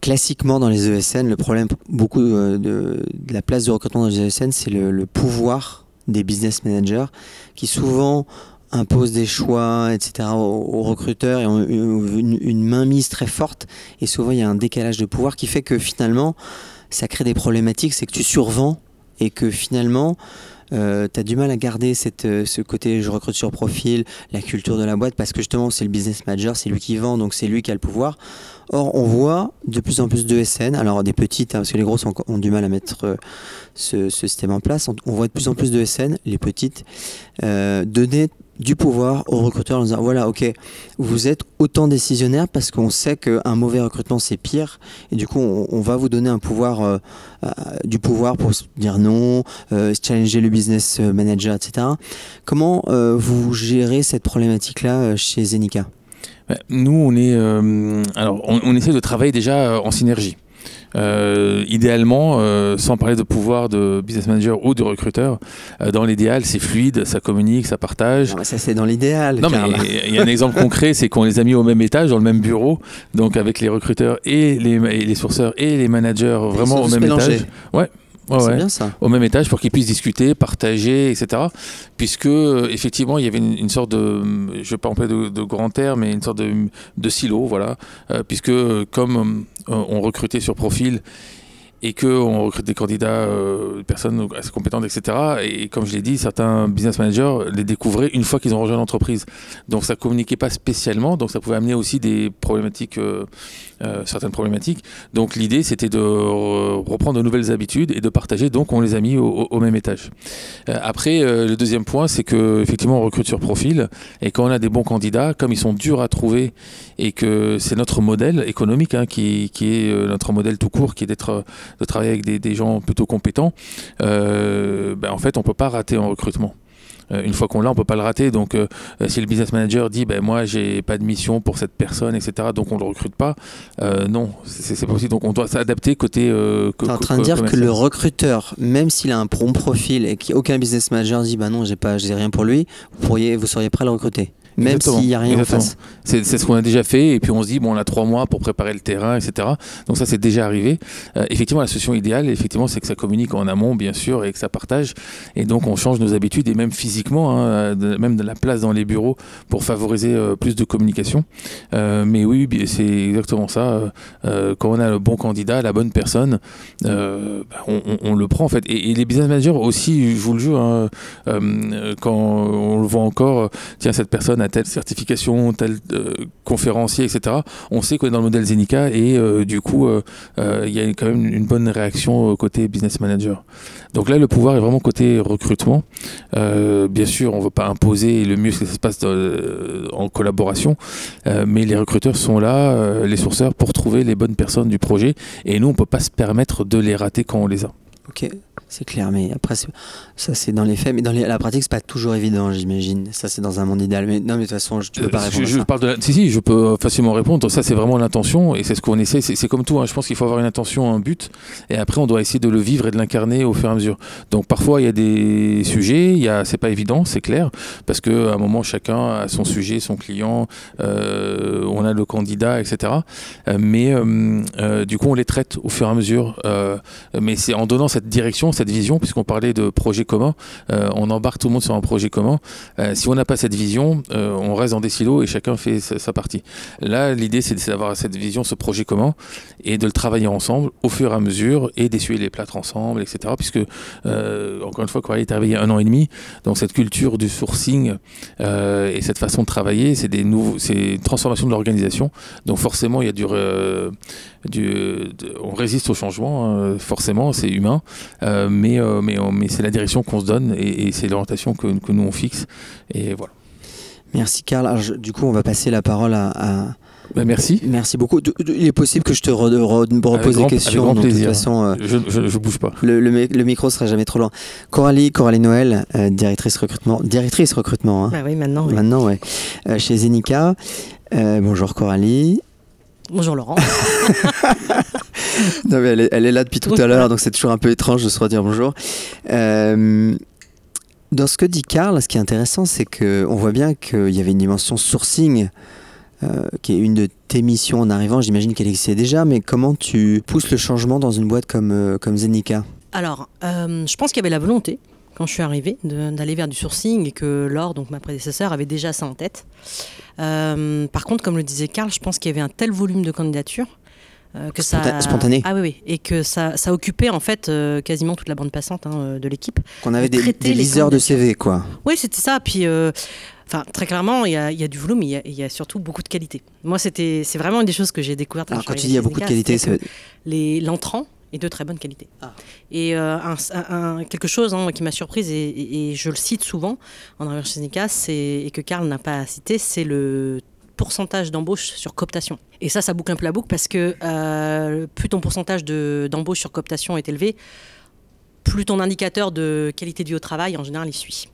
classiquement dans les ESN, le problème beaucoup euh, de, la place de recrutement dans les ESN, c'est le, pouvoir des business managers qui souvent imposent des choix, etc. aux, recruteurs et ont une, mainmise très forte. Et souvent, il y a un décalage de pouvoir qui fait que finalement, ça crée des problématiques. C'est que tu survends et que finalement, euh, tu as du mal à garder euh, ce côté je recrute sur profil, la culture de la boîte, parce que justement c'est le business manager, c'est lui qui vend, donc c'est lui qui a le pouvoir. Or, on voit de plus en plus de SN, alors des petites, hein, parce que les grosses ont, du mal à mettre euh, ce, système en place, on, voit de plus en plus de SN, les petites, donner du pouvoir aux recruteurs en disant voilà ok vous êtes autant décisionnaire parce qu'on sait qu'un mauvais recrutement c'est pire. Et du coup on, va vous donner un pouvoir euh, euh, du pouvoir pour dire non euh, challenger le business manager etc comment vous gérez cette problématique là chez Zenica nous on est alors on, essaie de travailler déjà en synergie euh, idéalement, euh, sans parler de pouvoir de business manager ou de recruteur, euh, dans l'idéal, c'est fluide, ça communique, ça partage. ça, c'est dans l'idéal. Non, mais il y a un exemple concret, c'est qu'on les a mis au même étage, dans le même bureau, donc avec les recruteurs et les, les sourceurs et les managers vraiment au même étage. Ouais, c'est bien ça. Au même étage pour qu'ils puissent discuter, partager, etc. Puisque euh, effectivement il y avait une, sorte de, je ne vais pas employer de, de grand terme, mais une sorte de, de silo, voilà. Euh, puisque euh, comme on recrutait sur profil et qu'on recrute des candidats, euh, personnes assez compétentes, etc. Et comme je l'ai dit, certains business managers les découvraient une fois qu'ils ont rejoint l'entreprise. Donc ça communiquait pas spécialement, donc ça pouvait amener aussi des problématiques, euh, euh, certaines problématiques. Donc l'idée c'était de reprendre de nouvelles habitudes et de partager. Donc on les a mis au, même étage. Après, le deuxième point, c'est que effectivement on recrute sur profil et quand on a des bons candidats, comme ils sont durs à trouver et que c'est notre modèle économique hein, qui, est notre modèle tout court, qui est d'être de travailler avec des, gens plutôt compétents, euh, ben en fait, on peut pas rater en recrutement euh, une fois qu'on l'a, on peut pas le rater. Donc, euh, si le business manager dit, ben moi, j'ai pas de mission pour cette personne, etc., donc on le recrute pas, non, c'est pas possible. Donc, on doit s'adapter côté. Tu es en train de dire que le recruteur, même s'il a un bon profil et qu'aucun business manager dit, bah non, j'ai pas, j'ai rien pour lui, vous pourriez, vous seriez prêt à le recruter? Même s'il n'y a rien en face. C'est ce qu'on a déjà fait, et puis on se dit, bon, on a trois mois pour préparer le terrain, etc. Donc ça, c'est déjà arrivé. Euh, effectivement, la solution idéale, effectivement, c'est que ça communique en amont, bien sûr, et que ça partage. Et donc, on change nos habitudes, et même physiquement, hein, même de la place dans les bureaux, pour favoriser euh, plus de communication. Euh, mais oui, c'est exactement ça. quand on a le bon candidat, la bonne personne, bah, on, le prend, en fait. Et, les business managers aussi, je vous le jure, hein, quand on le voit encore, tiens, cette personne telle certification, tel euh, conférencier, etc. On sait qu'on est dans le modèle Zenica et euh, du coup, euh, il y a quand même une bonne réaction côté business manager. Donc là, le pouvoir est vraiment côté recrutement. bien sûr, on ne veut pas imposer, le mieux que ça se passe en collaboration, mais les recruteurs sont là, les sourceurs, pour trouver les bonnes personnes du projet et nous, on ne peut pas se permettre de les rater quand on les a. Ok, C'est clair, mais après, ça c'est dans les faits, mais dans la pratique, c'est pas toujours évident, j'imagine. Ça c'est dans un monde idéal. Mais non, mais de toute façon, je ne peux pas euh, répondre. Je, parle de Si, si, je peux facilement répondre. Ça c'est vraiment l'intention et c'est ce qu'on essaie. C'est comme tout, hein. je pense qu'il faut avoir une intention, un but, et après on doit essayer de le vivre et de l'incarner au fur et à mesure. Donc parfois il y a des sujets, il y a... c'est pas évident, c'est clair, parce qu'à un moment chacun a son sujet, son client, euh, on a le candidat, etc. Euh, mais du coup on les traite au fur et à mesure. mais c'est en donnant cette direction, cette vision, puisqu'on parlait de projet commun, euh, on embarque tout le monde sur un projet commun. Euh, si on n'a pas cette vision, euh, on reste dans des silos et chacun fait sa, partie. Là, l'idée, c'est d'avoir cette vision, ce projet commun, et de le travailler ensemble au fur et à mesure, et d'essuyer les plâtres ensemble, etc. Puisque, encore une fois, Coralie est arrivé il y a un an et demi, donc cette culture du sourcing et cette façon de travailler, c'est des nouveaux, c'est une transformation de l'organisation. Donc forcément, il y a du, on résiste au changement, hein, forcément, c'est humain, euh, mais, euh, mais, mais c'est la direction qu'on se donne et, c'est l'orientation que, que, nous on fixe. Et voilà. Merci Karl. du coup, on va passer la parole à, bah, merci. Merci beaucoup. Il est possible que je te repose des questions. de toute façon, euh, je, je, bouge pas. Le, le, micro sera jamais trop loin. Coralie, Coralie Noël, directrice recrutement, directrice recrutement. Hein. Bah oui, maintenant. Oui. Maintenant, ouais. chez Zenica. bonjour Coralie. Bonjour Laurent. [LAUGHS] elle, est, là depuis tout à l'heure, donc c'est toujours un peu étrange de se redire bonjour. Euh, dans ce que dit Karl, ce qui est intéressant, c'est qu'on voit bien qu'il y avait une dimension sourcing, euh, qui est une de tes missions en arrivant. J'imagine qu'elle existait déjà, mais comment tu pousses le changement dans une boîte comme, euh, comme Zenica? Alors, je pense qu'il y avait la volonté quand je suis arrivée d'aller vers du sourcing et que Laure, donc ma prédécesseur, avait déjà ça en tête. Euh, par contre, comme le disait Karl, je pense qu'il y avait un tel volume de candidatures euh, que ça spontané ah oui, oui et que ça, ça occupait en fait euh, quasiment toute la bande passante hein, de l'équipe qu'on avait des, des liseurs de CV quoi oui c'était ça puis Enfin, très clairement, il y, a, il y, a, du volume, mais il y a, surtout beaucoup de qualité. Moi, c'était, c'est vraiment une des choses que j'ai découvertes. Alors, quand tu dis il y a beaucoup de qualité, c'est l'entrant est de très bonne qualité. Ah. Et un, quelque chose hein, qui m'a surprise, et, je le cite souvent en arrivant chez et que Karl n'a pas cité, c'est le pourcentage d'embauche sur cooptation. Et ça, ça boucle un peu la boucle parce que euh, plus ton pourcentage d'embauche sur cooptation est élevé, plus ton indicateur de qualité de vie au travail, en général, il suit.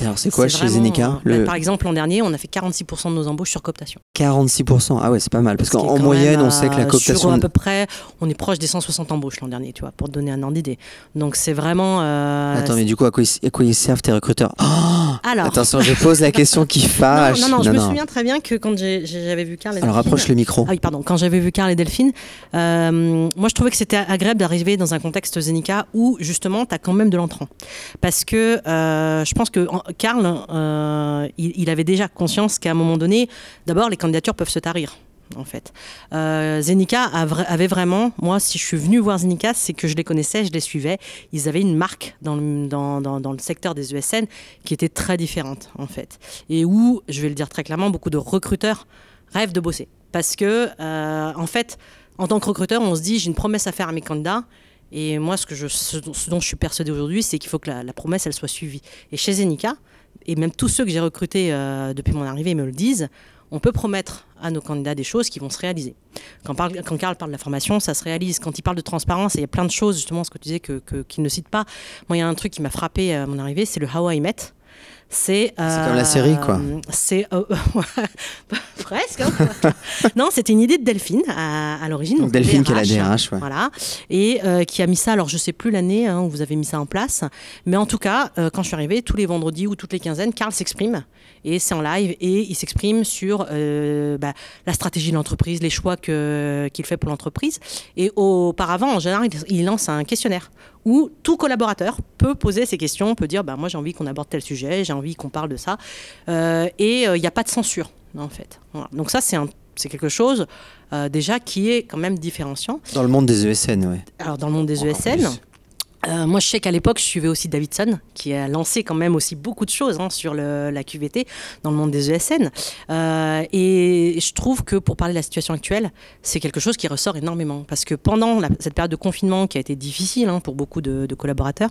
Alors, c'est quoi chez Zenica bah, Par exemple, l'an dernier, on a fait 46% de nos embauches sur cooptation. 46% Ah ouais, c'est pas mal. Parce qu'en moyenne, on sait que la cooptation. Sur à peu près, on est proche des 160 embauches l'an dernier, tu vois, pour te donner un ordre d'idée. Donc, c'est vraiment. Euh, Attends, mais du coup, à quoi, ils, servent tes recruteurs? Oh Alors... Attention, je pose la question qui [LAUGHS] fâche. Non, non, je me souviens très bien que quand j'avais vu Carl et Alors, rapproche le micro. Ah oui, pardon. Quand j'avais vu Carl et Delphine, euh, moi, je trouvais que c'était agréable d'arriver dans un contexte Zenica où, justement, tu as quand même de l'entrant. Parce que euh, je pense que Karl, euh, il, avait déjà conscience qu'à un moment donné, d'abord, les candidatures peuvent se tarir. En fait, euh, Zenica avait vraiment, moi, si je suis venu voir Zenica, c'est que je les connaissais, je les suivais. Ils avaient une marque dans le, dans, dans, le secteur des ESN qui était très différente, en fait, et où, je vais le dire très clairement, beaucoup de recruteurs rêvent de bosser, parce que, en fait, en tant que recruteur, on se dit, j'ai une promesse à faire à mes candidats, et moi, ce, dont je suis persuadée aujourd'hui, c'est qu'il faut que la, promesse, elle soit suivie. Et chez Zenica, et même tous ceux que j'ai recrutés euh, depuis mon arrivée me le disent, on peut promettre à nos candidats des choses qui vont se réaliser. Quand, parle, Karl parle de la formation, ça se réalise. Quand il parle de transparence, il y a plein de choses, justement, ce que tu disais, qu'il que, ne cite pas. Moi, il y a un truc qui m'a frappé à mon arrivée, c'est le How I Met. C'est comme la série, quoi. Euh, c'est euh, [LAUGHS] presque. Hein. [LAUGHS] non, c'était une idée de Delphine à, l'origine. Delphine qui est la DRH, voilà, et euh, qui a mis ça. Alors je sais plus l'année hein, où vous avez mis ça en place, mais en tout cas, quand je suis arrivée, tous les vendredis ou toutes les quinzaines, Karl s'exprime et c'est en live et il s'exprime sur bah, la stratégie de l'entreprise, les choix qu'il fait pour l'entreprise. Et auparavant, en général, il lance un questionnaire où tout collaborateur peut poser ses questions, peut dire bah, moi j'ai envie qu'on aborde tel sujet, j'ai envie qu'on parle de ça. Euh, et il euh, n'y a pas de censure, en fait. Donc ça, c'est c'est quelque chose euh, déjà qui est quand même différenciant. Dans le monde des ESN, oui. Alors dans le monde des ESN, euh, moi, je sais qu'à l'époque, je suivais aussi Davidson, qui a lancé quand même aussi beaucoup de choses hein, sur la QVT dans le monde des ESN. Euh, et je trouve que pour parler de la situation actuelle, c'est quelque chose qui ressort énormément. Parce que pendant cette période de confinement qui a été difficile hein, pour beaucoup de, de collaborateurs,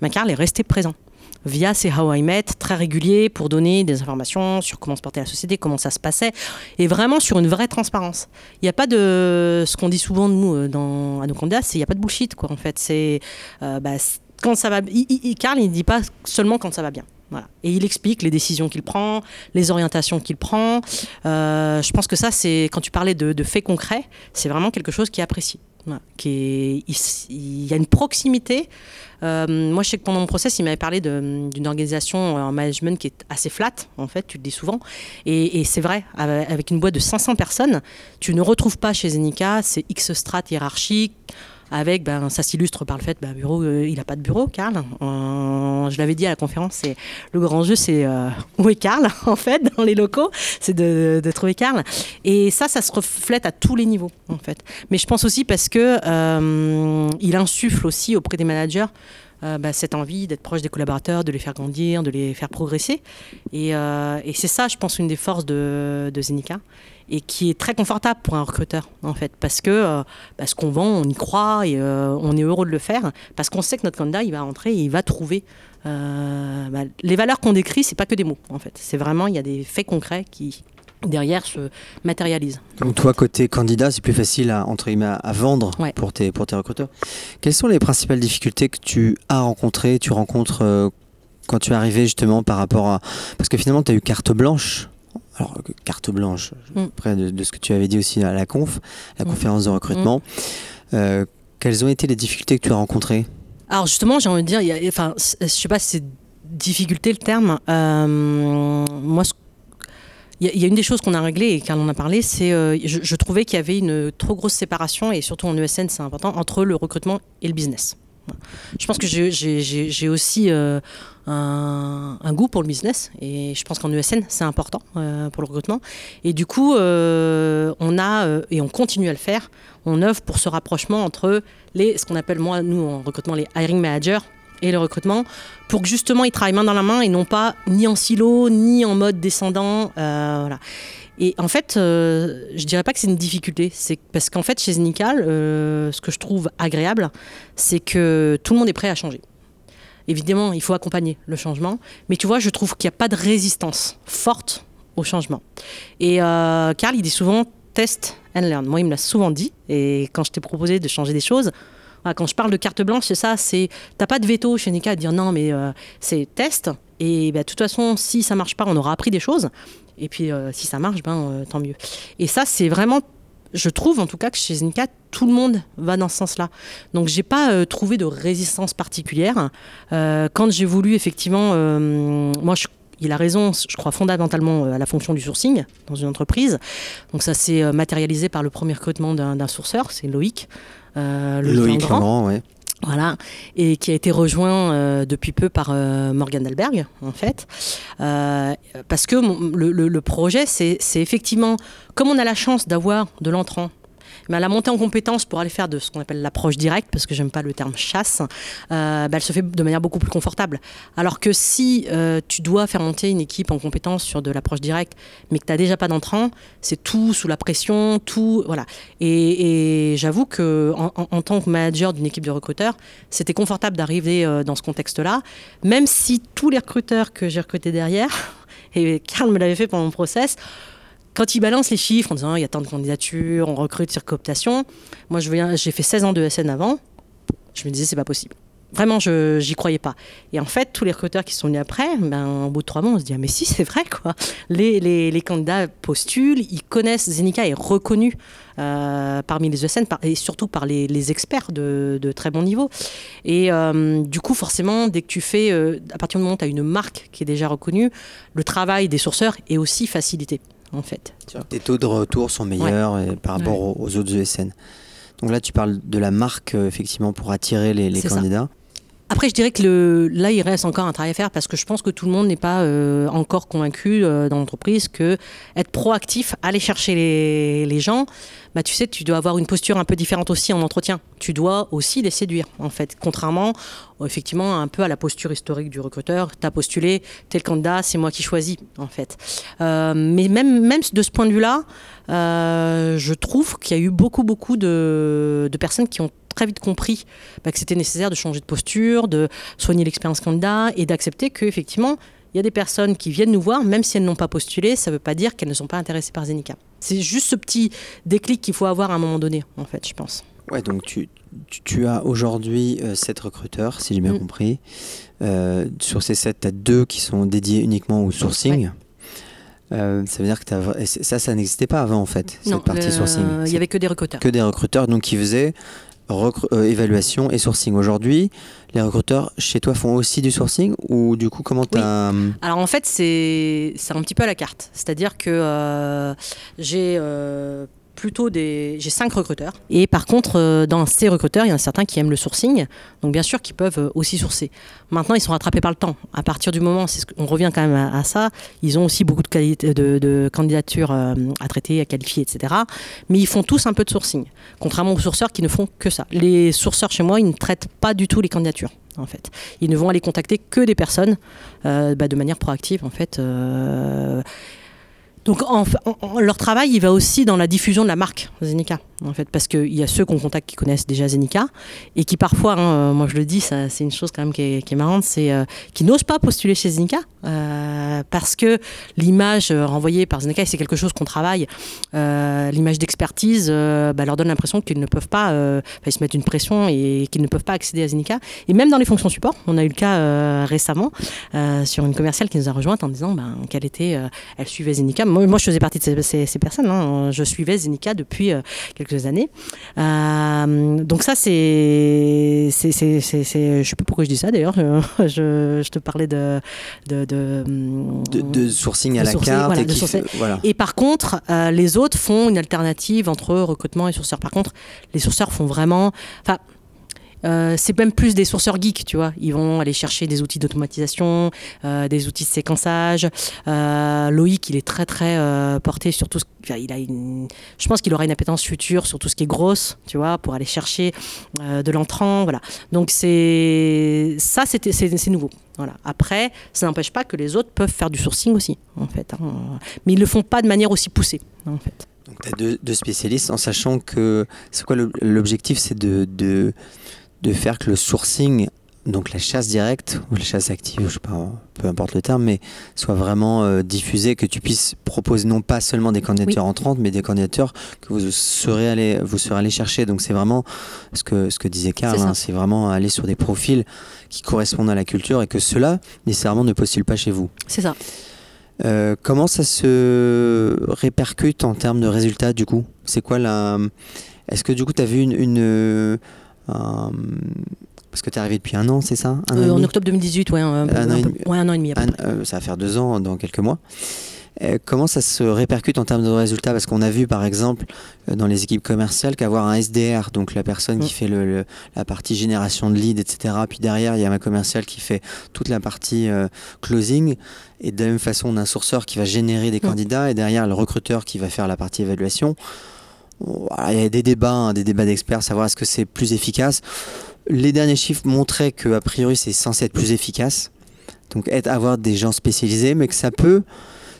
Macarl est resté présent via ces How I Met très réguliers pour donner des informations sur comment se portait la société, comment ça se passait, et vraiment sur une vraie transparence. Il n'y a pas de ce qu'on dit souvent de nous euh, dans, à nos candidats, c'est il n'y a pas de bullshit quoi en fait. C'est euh, bah, quand ça va. Il, il, ne dit pas seulement quand ça va bien. Et il explique les décisions qu'il prend, les orientations qu'il prend. Euh, je pense que ça, c'est quand tu parlais de, de faits concrets, c'est vraiment quelque chose qui est apprécié. Il, y a une proximité. Euh, moi, je sais que pendant mon process, il m'avait parlé d'une organisation en management qui est assez flat, en fait, tu le dis souvent. Et, et c'est vrai, avec une boîte de 500 personnes, tu ne retrouves pas chez Zenica ces X strates hiérarchiques avec, ben, ça s'illustre par le fait, ben, bureau, il n'a pas de bureau, Karl. Je l'avais dit à la conférence, c'est le grand jeu, c'est euh, où est Karl, [LAUGHS] en fait, dans les locaux, c'est de, de, trouver Karl. Et ça, ça se reflète à tous les niveaux, en fait. Mais je pense aussi parce que euh, il insuffle aussi auprès des managers euh, bah, cette envie d'être proche des collaborateurs, de les faire grandir, de les faire progresser. Et, et c'est ça, je pense, une des forces de, de Zenica et qui est très confortable pour un recruteur en fait parce que euh, bah, ce qu'on vend on y croit et euh, on est heureux de le faire parce qu'on sait que notre candidat il va rentrer et il va trouver euh, bah, les valeurs qu'on décrit c'est pas que des mots en fait c'est vraiment il y a des faits concrets qui derrière se matérialisent. Donc toi, côté candidat, c'est plus facile à, entre guillemets, à vendre ouais. pour, tes, pour tes recruteurs. Quelles sont les principales difficultés que tu as rencontrées, tu rencontres euh, quand tu es arrivé justement par rapport à... Parce que finalement, tu as eu carte blanche alors carte blanche, mm. près de, de, ce que tu avais dit aussi à la conf, la mm. conférence de recrutement. Mm. Euh, quelles ont été les difficultés que tu as rencontrées? Alors justement, j'ai envie de dire, il y a, enfin, je sais pas si c'est difficulté le terme. Euh, moi, il y, a une des choses qu'on a réglées et Carl en a parlé, c'est euh, je, je, trouvais qu'il y avait une trop grosse séparation et surtout en ESN c'est important entre le recrutement et le business. Je pense que j'ai aussi euh, un, goût pour le business. Et je pense qu'en ESN c'est important euh, pour le recrutement. Et du coup euh, on a et on continue à le faire on œuvre pour ce rapprochement entre les ce qu'on appelle moi nous en recrutement les hiring managers et le recrutement pour que justement ils travaillent main dans la main et non pas ni en silo ni en mode descendant euh, voilà. Et en fait euh, je dirais pas que c'est une difficulté c'est parce qu'en fait chez Zenical euh, ce que je trouve agréable c'est que tout le monde est prêt à changer évidemment il faut accompagner le changement mais tu vois je trouve qu'il n'y a pas de résistance forte au changement et euh, Carl il dit souvent test and learn moi il me l'a souvent dit et quand je t'ai proposé de changer des choses voilà, quand je parle de carte blanche, c'est ça, c'est t'as pas de veto chez Nika à dire non, mais euh, c'est test. Et bah, de toute façon, si ça marche pas, on aura appris des choses. Et puis euh, si ça marche, ben euh, tant mieux. Et ça, c'est vraiment, je trouve en tout cas que chez Nika, tout le monde va dans ce sens-là. Donc j'ai pas euh, trouvé de résistance particulière. quand j'ai voulu effectivement, moi je il a raison, je crois fondamentalement à la fonction du sourcing dans une entreprise. Donc ça s'est matérialisé par le premier recrutement d'un sourceur, c'est Loïc. Euh, Loïc Langrand, ouais. Voilà, et qui a été rejoint euh, depuis peu par euh, Morgan Dalberg, en fait. Euh, parce que le, le, le projet, c'est effectivement, comme on a la chance d'avoir de l'entrant la montée en compétence pour aller faire de ce qu'on appelle l'approche directe, parce que j'aime pas le terme chasse, euh, bah, elle se fait de manière beaucoup plus confortable. Alors que si euh, tu dois faire monter une équipe en compétence sur de l'approche directe, mais que tu n'as déjà pas d'entrant, c'est tout sous la pression, tout. Voilà. Et, j'avoue que en, tant que manager d'une équipe de recruteurs, c'était confortable d'arriver euh, dans ce contexte-là, même si tous les recruteurs que j'ai recrutés derrière, [LAUGHS] et Karl me l'avait fait pendant mon process, quand ils balancent les chiffres en disant il y a tant de candidatures, on recrute sur cooptation, moi j'ai fait 16 ans de SN avant, je me disais c'est pas possible. Vraiment, je j'y croyais pas. Et en fait, tous les recruteurs qui sont venus après, ben, au bout de trois mois, on se dit ah mais si c'est vrai quoi. Les, candidats postulent, ils connaissent Zenica est reconnu euh, parmi les ESN et surtout par les, experts de, de, très bon niveau. Et euh, du coup, forcément, dès que tu fais, euh, à partir du moment où tu as une marque qui est déjà reconnue, le travail des sourceurs est aussi facilité en fait. Tes taux de retour sont meilleurs ouais. par rapport ouais. aux, autres ESN. Donc là, tu parles de la marque, euh, effectivement, pour attirer les, les candidats. Ça. Après, je dirais que là, il reste encore un travail à faire parce que je pense que tout le monde n'est pas euh, encore convaincu euh, dans l'entreprise que être proactif, aller chercher les, gens, bah, tu sais, tu dois avoir une posture un peu différente aussi en entretien. Tu dois aussi les séduire, en fait. Contrairement, effectivement, un peu à la posture historique du recruteur. Tu as postulé, tu es le candidat, c'est moi qui choisis, en fait. Euh, mais même, même de ce point de vue-là, je trouve qu'il y a eu beaucoup, beaucoup de personnes qui ont très vite compris bah, que c'était nécessaire de changer de posture, de soigner l'expérience candidat et d'accepter qu'effectivement, il y a des personnes qui viennent nous voir, même si elles n'ont pas postulé, ça ne veut pas dire qu'elles ne sont pas intéressées par Zenica. C'est juste ce petit déclic qu'il faut avoir à un moment donné, en fait, je pense. Ouais, donc tu, tu, tu as aujourd'hui 7 recruteurs, si j'ai bien Mm. compris. Euh, sur ces 7, tu as deux qui sont dédiés uniquement au sourcing. Euh, ça veut dire que c'est- ça, ça n'existait pas avant en fait, cette partie le- sourcing. Il C'est y avait que des recruteurs. que des recruteurs donc qui faisaient euh, évaluation et sourcing. Aujourd'hui, les recruteurs chez toi font aussi du sourcing ou du coup comment tu as Alors en fait, c'est c'est un petit peu à la carte. C'est-à-dire que euh, j'ai euh, plutôt des j'ai cinq recruteurs et par contre euh, dans ces recruteurs, il y en a certains qui aiment le sourcing, donc bien sûr qui peuvent euh, aussi sourcer. Maintenant, ils sont rattrapés par le temps. À partir du moment, on revient quand même à, ça, ils ont aussi beaucoup de, candidatures euh, à traiter, à qualifier, etc. Mais ils font tous un peu de sourcing, contrairement aux sourceurs qui ne font que ça. Les sourceurs chez moi, ils ne traitent pas du tout les candidatures. En fait, ils ne vont aller contacter que des personnes bah, de manière proactive en fait. Donc en, leur travail, il va aussi dans la diffusion de la marque Zenica en fait, parce qu'il y a ceux qu'on contacte qui connaissent déjà Zenica et qui parfois, hein, euh, moi je le dis, c'est une chose quand même qui est, qui est marrante, c'est euh, qui n'osent pas postuler chez Zenica euh, parce que l'image euh, renvoyée par Zenica, et c'est quelque chose qu'on travaille, euh, l'image d'expertise euh, bah, leur donne l'impression qu'ils ne peuvent pas, ils se mettent une pression et qu'ils ne peuvent pas accéder à Zenica. Et même dans les fonctions support, on a eu le cas récemment sur une commerciale qui nous a rejointe en disant ben, qu'elle était, elle suivait Zenica. Moi, je faisais partie de ces, personnes. hein. Je suivais Zenica depuis quelques années. Donc ça, c'est, c'est, c'est, c'est- je sais plus pourquoi je dis ça d'ailleurs. [LAUGHS] Je, te parlais de, de, de, de sourcing à la sourcing, carte voilà, et fait- voilà. et par contre, euh, les autres font une alternative entre recrutement et sourceurs. Par contre, les sourceurs font vraiment. Enfin, euh, c'est même plus des sourceurs geeks, tu vois. Ils vont aller chercher des outils d'automatisation, euh, des outils de séquençage. Euh, Loïc, il est très très porté sur tout ce enfin, il a je pense qu'il aura une appétence future sur tout ce qui est grosse, tu vois, pour aller chercher de l'entrant, voilà. Donc c'est ça, c'est nouveau. Voilà. Après, ça n'empêche pas que les autres peuvent faire du sourcing aussi, en fait. hein. Mais ils le font pas de manière aussi poussée, en fait. Donc tu as deux, spécialistes en sachant que c'est quoi l'objectif c'est de, de faire que le sourcing, donc la chasse directe ou la chasse active, je sais pas, peu importe le terme, mais soit vraiment euh, diffusé, que tu puisses proposer non pas seulement des candidatures entrantes, mais des candidatures que vous serez allé, vous serez allé chercher. Donc c'est vraiment ce que, ce que disait Karl, C'est hein, c'est vraiment aller sur des profils qui correspondent à la culture et que ceux-là nécessairement ne postulent pas chez vous. C'est ça. Euh, comment ça se répercute en termes de résultats du coup? C'est quoi la. Est-ce que du coup tu as vu une. une, un- Parce que tu es arrivé depuis un an, c'est ça? Un an et Euh, en octobre 2018, ouais, un, Un an et peu- demi. ouais, un an et demi. à peu Un- près. euh, Ça va faire deux ans dans quelques mois. Euh, comment ça se répercute en termes de résultats? Parce qu'on a vu par exemple euh, dans les équipes commerciales qu'avoir un SDR, donc la personne qui Mm. fait le, le- la partie génération de leads, etc. Puis derrière, il y a ma commerciale qui fait toute la partie euh, closing. Et de la même façon, on a un sourceur qui va générer des Mm. candidats et derrière, le recruteur qui va faire la partie évaluation. Il y a des débats, hein, des débats d'experts, savoir est-ce que c'est plus efficace. Les derniers chiffres montraient que a priori c'est censé être plus efficace. Donc être, avoir des gens spécialisés, mais que ça peut,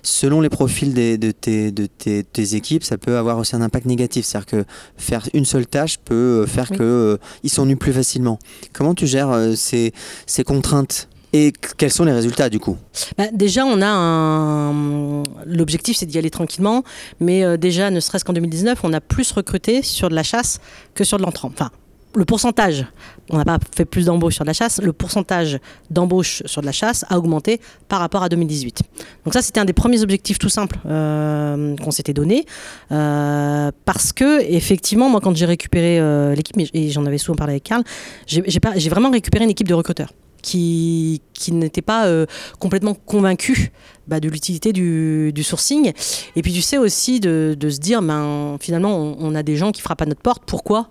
selon les profils des- de, tes, de tes, tes équipes, ça peut avoir aussi un impact négatif. C'est-à-dire que faire une seule tâche peut euh, faire Oui. que euh, s'ennuient plus facilement. Comment tu gères euh, ces, ces contraintes? Et qu- quels sont les résultats du coup? Bah, déjà, on a un. L'objectif, c'est d'y aller tranquillement. Mais euh, déjà, ne serait-ce qu'en 2019, on a plus recruté sur de la chasse que sur de l'entrant. Enfin, le pourcentage, on n'a pas fait plus d'embauches sur de la chasse, le pourcentage d'embauches sur de la chasse a augmenté par rapport à 2018. Donc ça, c'était un des premiers objectifs tout simples euh, qu'on s'était donné. Euh, parce que, effectivement, moi, quand j'ai récupéré l'équipe, et- j'en avais souvent parlé avec Karl, j'ai vraiment récupéré une équipe de recruteurs qui, qui n'étaient pas euh, complètement convaincus bah, de l'utilité du, sourcing. Et puis tu sais aussi de, de se dire, ben, finalement, on, a des gens qui frappent à notre porte, pourquoi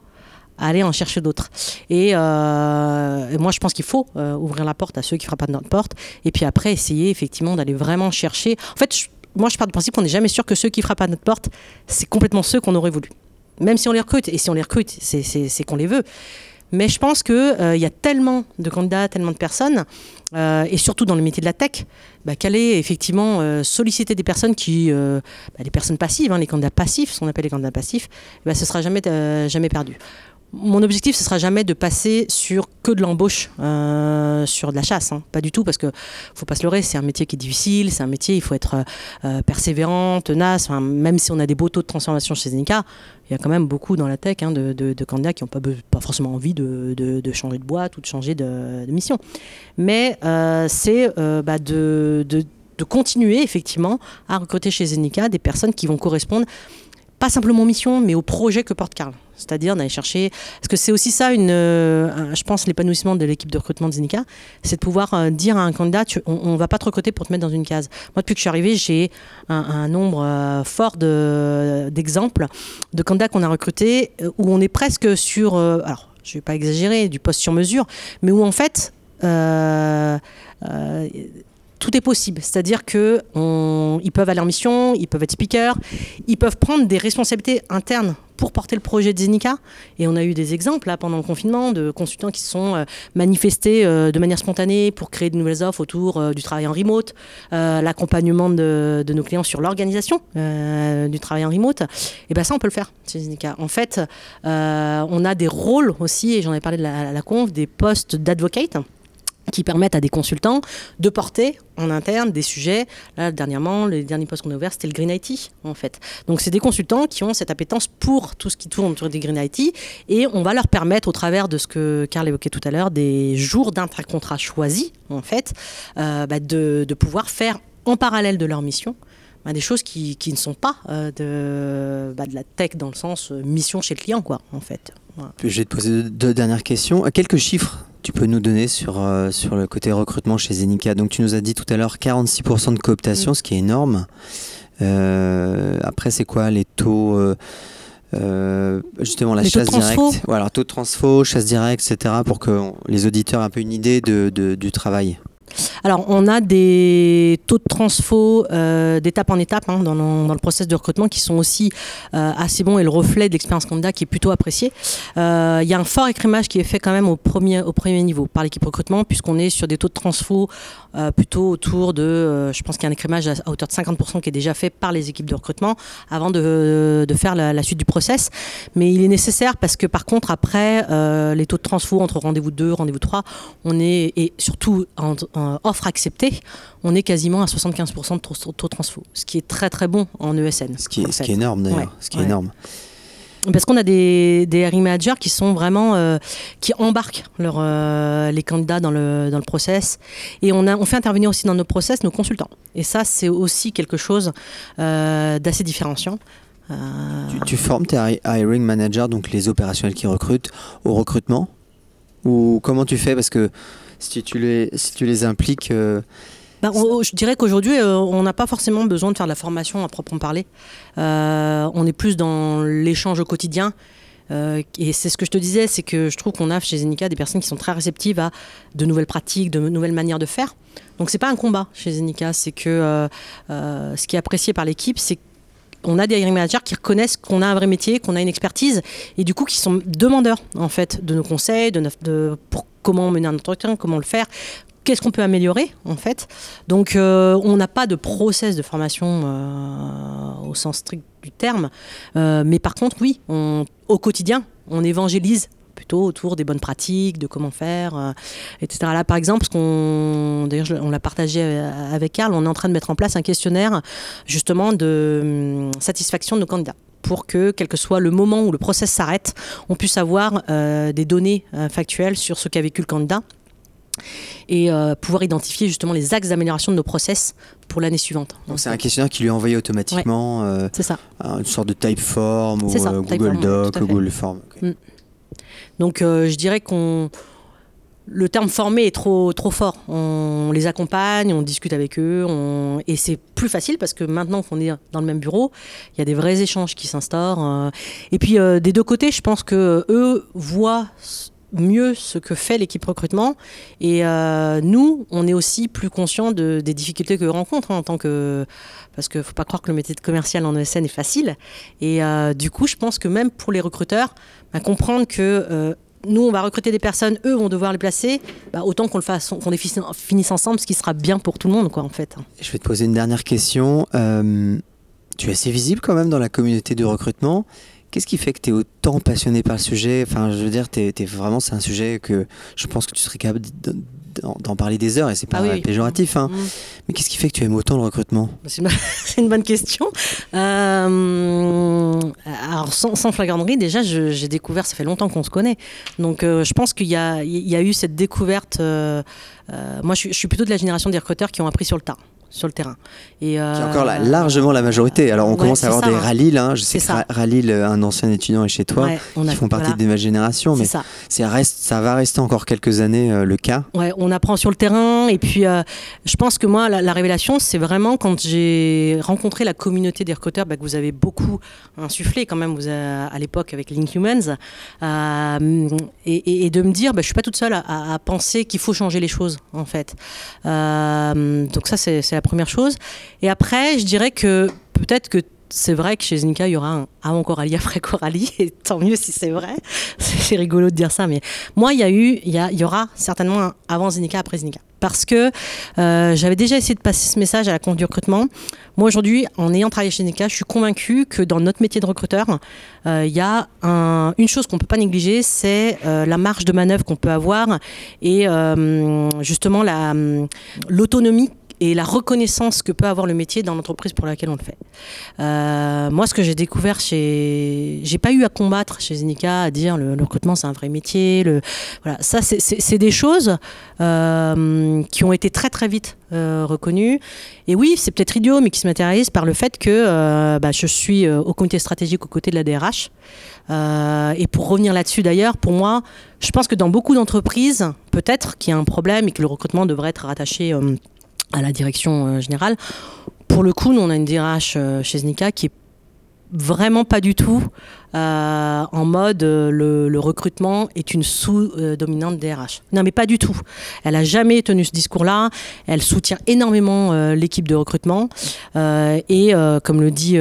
aller en chercher d'autres? Et, euh, et moi je pense qu'il faut euh, ouvrir la porte à ceux qui frappent à notre porte. Et puis après essayer effectivement d'aller vraiment chercher. En fait moi je pars du principe qu'on n'est jamais sûr que ceux qui frappent à notre porte c'est complètement ceux qu'on aurait voulu. Même si on les recrute. Et si on les recrute c'est qu'on les veut mais je pense qu'il il y a tellement de candidats, tellement de personnes, euh, et surtout dans le métier de la tech, bah, qu'aller effectivement euh, solliciter des personnes qui, euh, bah, personnes passives, hein, les candidats passifs, ce qu'on appelle les candidats passifs, bah, ce sera jamais, euh, jamais perdu. Mon objectif, ce sera jamais de passer sur que de l'embauche, euh, sur de la chasse. Hein. Pas du tout, parce que faut pas se leurrer, c'est un métier qui est difficile, c'est un métier, il faut être euh, persévérant, tenace. même si on a des beaux taux de transformation chez Zenica, il y a quand même beaucoup dans la tech hein, de, candidats qui n'ont pas, forcément envie de, changer de boîte ou de changer de, mission. Mais euh, c'est bah, de, continuer effectivement à recruter chez Zenica des personnes qui vont correspondre pas simplement aux missions, mais au projet que porte Carl. C'est-à-dire d'aller chercher. Parce que c'est aussi ça, une, euh, je pense, l'épanouissement de l'équipe de recrutement de Zenica, c'est de pouvoir euh, dire à un candidat on ne va pas te recruter pour te mettre dans une case. Moi, depuis que je suis arrivée, j'ai un, nombre euh, fort d'exemples de, candidats qu'on a recrutés où on est presque sur. alors, je vais pas exagérer, du poste sur mesure, mais où en fait tout est possible. C'est-à-dire qu'ils peuvent aller en mission, ils peuvent être speakers, ils peuvent prendre des responsabilités internes pour porter le projet de Zenica. Et on a eu des exemples là, pendant le confinement de consultants qui se sont euh, manifestés euh, de manière spontanée pour créer de nouvelles offres autour euh, du travail en remote, l'accompagnement de, nos clients sur l'organisation du travail en remote. Et bien ça, on peut le faire chez Zenica. En fait, on a des rôles aussi, et j'en ai parlé de la, la conf, des postes d'advocate qui permettent à des consultants de porter en interne des sujets. Là, dernièrement, le dernier poste qu'on a ouvert, c'était le Green IT, en fait. Donc, c'est des consultants qui ont cette appétence pour tout ce qui tourne autour des Green IT et on va leur permettre, au travers de ce que Karl évoquait tout à l'heure, des jours d'intracontrat choisis, en fait, euh, bah, de, pouvoir faire en parallèle de leur mission bah, des choses qui, ne sont pas euh, de, bah, de la tech dans le sens euh, mission chez le client, quoi, en fait. Je vais te poser deux dernières questions. Quelques chiffres tu peux nous donner sur, euh, sur le côté recrutement chez Zenica Donc tu nous as dit tout à l'heure 46% de cooptation, ce qui est énorme. Euh, après, c'est quoi les taux euh, justement la chasse directe, voilà, taux de transfo, chasse directe, etc., pour que les auditeurs aient un peu une idée de, du travail. Alors, on a des taux de transfo euh, d'étape en étape hein, dans, le, dans, process de recrutement qui sont aussi euh, assez bons et le reflet de l'expérience candidat qui est plutôt apprécié. Euh, il y a un fort écrémage qui est fait quand même au premier, au premier niveau par l'équipe recrutement, puisqu'on est sur des taux de transfo plutôt autour de, je pense qu'il y a un écrémage à, hauteur de 50% qui est déjà fait par les équipes de recrutement avant de, de faire la, suite du process. Mais il est nécessaire parce que par contre, après, les taux de transfo entre rendez-vous 2, rendez-vous 3, on est, et surtout en euh, offre acceptée, on est quasiment à 75% de taux transfo, ce qui est très très bon en ESN. Ce qui est, énorme d'ailleurs, ce qui est énorme. Parce qu'on a des, des RI managers qui sont vraiment euh, qui embarquent leur, euh, les candidats dans le, dans le process et on, a, on fait intervenir aussi dans nos process nos consultants. Et ça, c'est aussi quelque chose d'assez différenciant. Tu, tu, formes tes hiring managers, donc les opérationnels qui recrutent, au recrutement? Ou comment tu fais? Parce que si tu les, impliques euh, bah, je dirais qu'aujourd'hui, euh, on n'a pas forcément besoin de faire de la formation à proprement parler. Euh, on est plus dans l'échange au quotidien. et c'est ce que je te disais, c'est que je trouve qu'on a chez Zenica des personnes qui sont très réceptives à de nouvelles pratiques, de nouvelles manières de faire. Donc c'est pas un combat chez Zenica, c'est que ce qui est apprécié par l'équipe, c'est qu'on a des hiring managers qui reconnaissent qu'on a un vrai métier, qu'on a une expertise, et du coup qui sont demandeurs en fait de nos conseils, de, de pour comment mener un entretien, comment le faire, qu'est-ce qu'on peut améliorer en fait. Donc euh, on n'a pas de process de formation euh, au sens strict du terme, euh, mais par contre oui, au quotidien, on évangélise plutôt autour des bonnes pratiques, de comment faire, etc. Là, par exemple, ce qu'on, d'ailleurs, on l'a partagé avec Karl, on est en train de mettre en place un questionnaire justement de hum, satisfaction de nos candidats pour que, quel que soit le moment où le process s'arrête, on puisse avoir euh, des données euh, factuelles sur ce qu'a vécu le candidat et euh, pouvoir identifier justement les axes d'amélioration de nos process pour l'année suivante. Donc c'est un questionnaire qui lui est envoyé automatiquement, c'est ça. une sorte de Typeform ou Google Doc, Google Form. Mm. Donc je dirais qu'on le terme formé est trop, trop fort. On les accompagne, on discute avec eux, et c'est plus facile parce que maintenant qu'on est dans le même bureau, il y a des vrais échanges qui s'instaurent. Euh. Et puis euh, des deux côtés, je pense que eux voient mieux ce que fait l'équipe recrutement et euh, nous on est aussi plus conscients de, des difficultés que rencontrent hein, en tant que parce qu'il faut pas croire que le métier de commercial en ESN est facile et du coup je pense que même pour les recruteurs bah, comprendre que nous, on va recruter des personnes, eux vont devoir les placer, bah, autant qu'on le fasse, qu'on les finisse ensemble, ce qui sera bien pour tout le monde, quoi, en fait. Je vais te poser une dernière question. Euh, tu es assez visible quand même dans la communauté de recrutement. Qu'est-ce qui fait que tu es autant passionné par le sujet? Enfin, je veux dire, vraiment, c'est un sujet que je pense que tu serais capable d'en, parler des heures et c'est pas Ah oui. péjoratif. Hein. Mm. Mais qu'est-ce qui fait que tu aimes autant le recrutement? C'est une, [LAUGHS] c'est une bonne question. Euh, alors, sans, sans flagornerie, déjà, j'ai découvert, ça fait longtemps qu'on se connaît. Donc, euh, je pense qu'il y a, il y a eu cette découverte. euh, moi, je suis plutôt de la génération des recruteurs qui ont appris sur le tas, sur le terrain. Et, Qui est euh, encore là, largement la majorité. Alors on ouais, commence à avoir ça, des hein. Ralil, hein. je sais que ça. Ra- Ralil, euh, un ancien étudiant est chez toi, ouais, on a- qui font partie voilà, de ma génération, mais ça. reste, ça va rester encore quelques années euh, le cas. Ouais, on apprend sur le terrain. Et puis, euh, je pense que moi, la, la révélation, c'est vraiment quand j'ai rencontré la communauté des recruteurs bah, que vous avez beaucoup insufflé quand même vous, à l'époque avec Link Humans. Euh, et, et- et de me dire, bah, je suis pas toute seule à, à- penser qu'il faut changer les choses, en fait. Donc ça, c'est c'est première chose. Et après, je dirais que peut-être que c'est vrai que chez Zenica, il y aura un avant Coralie, après Coralie, [LAUGHS] et tant mieux si c'est vrai. [LAUGHS] C'est rigolo de dire ça, mais moi, il y a eu, il y, a- il y aura certainement un avant Zenica, après Zenica. Parce que euh, j'avais déjà essayé de passer ce message à la compte du recrutement. Moi, aujourd'hui, en ayant travaillé chez Zenica, je suis convaincue que dans notre métier de recruteur, euh, il y a un- une chose qu'on ne peut pas négliger, c'est euh, la marge de manœuvre qu'on peut avoir et justement la, l'autonomie et la reconnaissance que peut avoir le métier dans l'entreprise pour laquelle on le fait. Euh, moi, ce que j'ai découvert chez, j'ai pas eu à combattre chez Zenica à dire le, le recrutement c'est un vrai métier. Voilà, ça c'est- des choses euh, qui ont été très très vite euh, reconnues. Et oui, c'est peut-être idiot, mais qui se matérialise par le fait que bah, je suis au comité stratégique aux côtés de la DRH. Et pour revenir là-dessus d'ailleurs, pour moi, je pense que dans beaucoup d'entreprises, peut-être qu'il y a un problème et que le recrutement devrait être rattaché à la direction euh, générale. Pour le coup, nous, on a une DRH euh, chez Znika qui est vraiment pas du tout euh, en mode euh, le, recrutement est une sous-dominante DRH. Non, mais pas du tout. Elle a jamais tenu ce discours-là. Elle soutient énormément euh, l'équipe de recrutement. Et comme le dit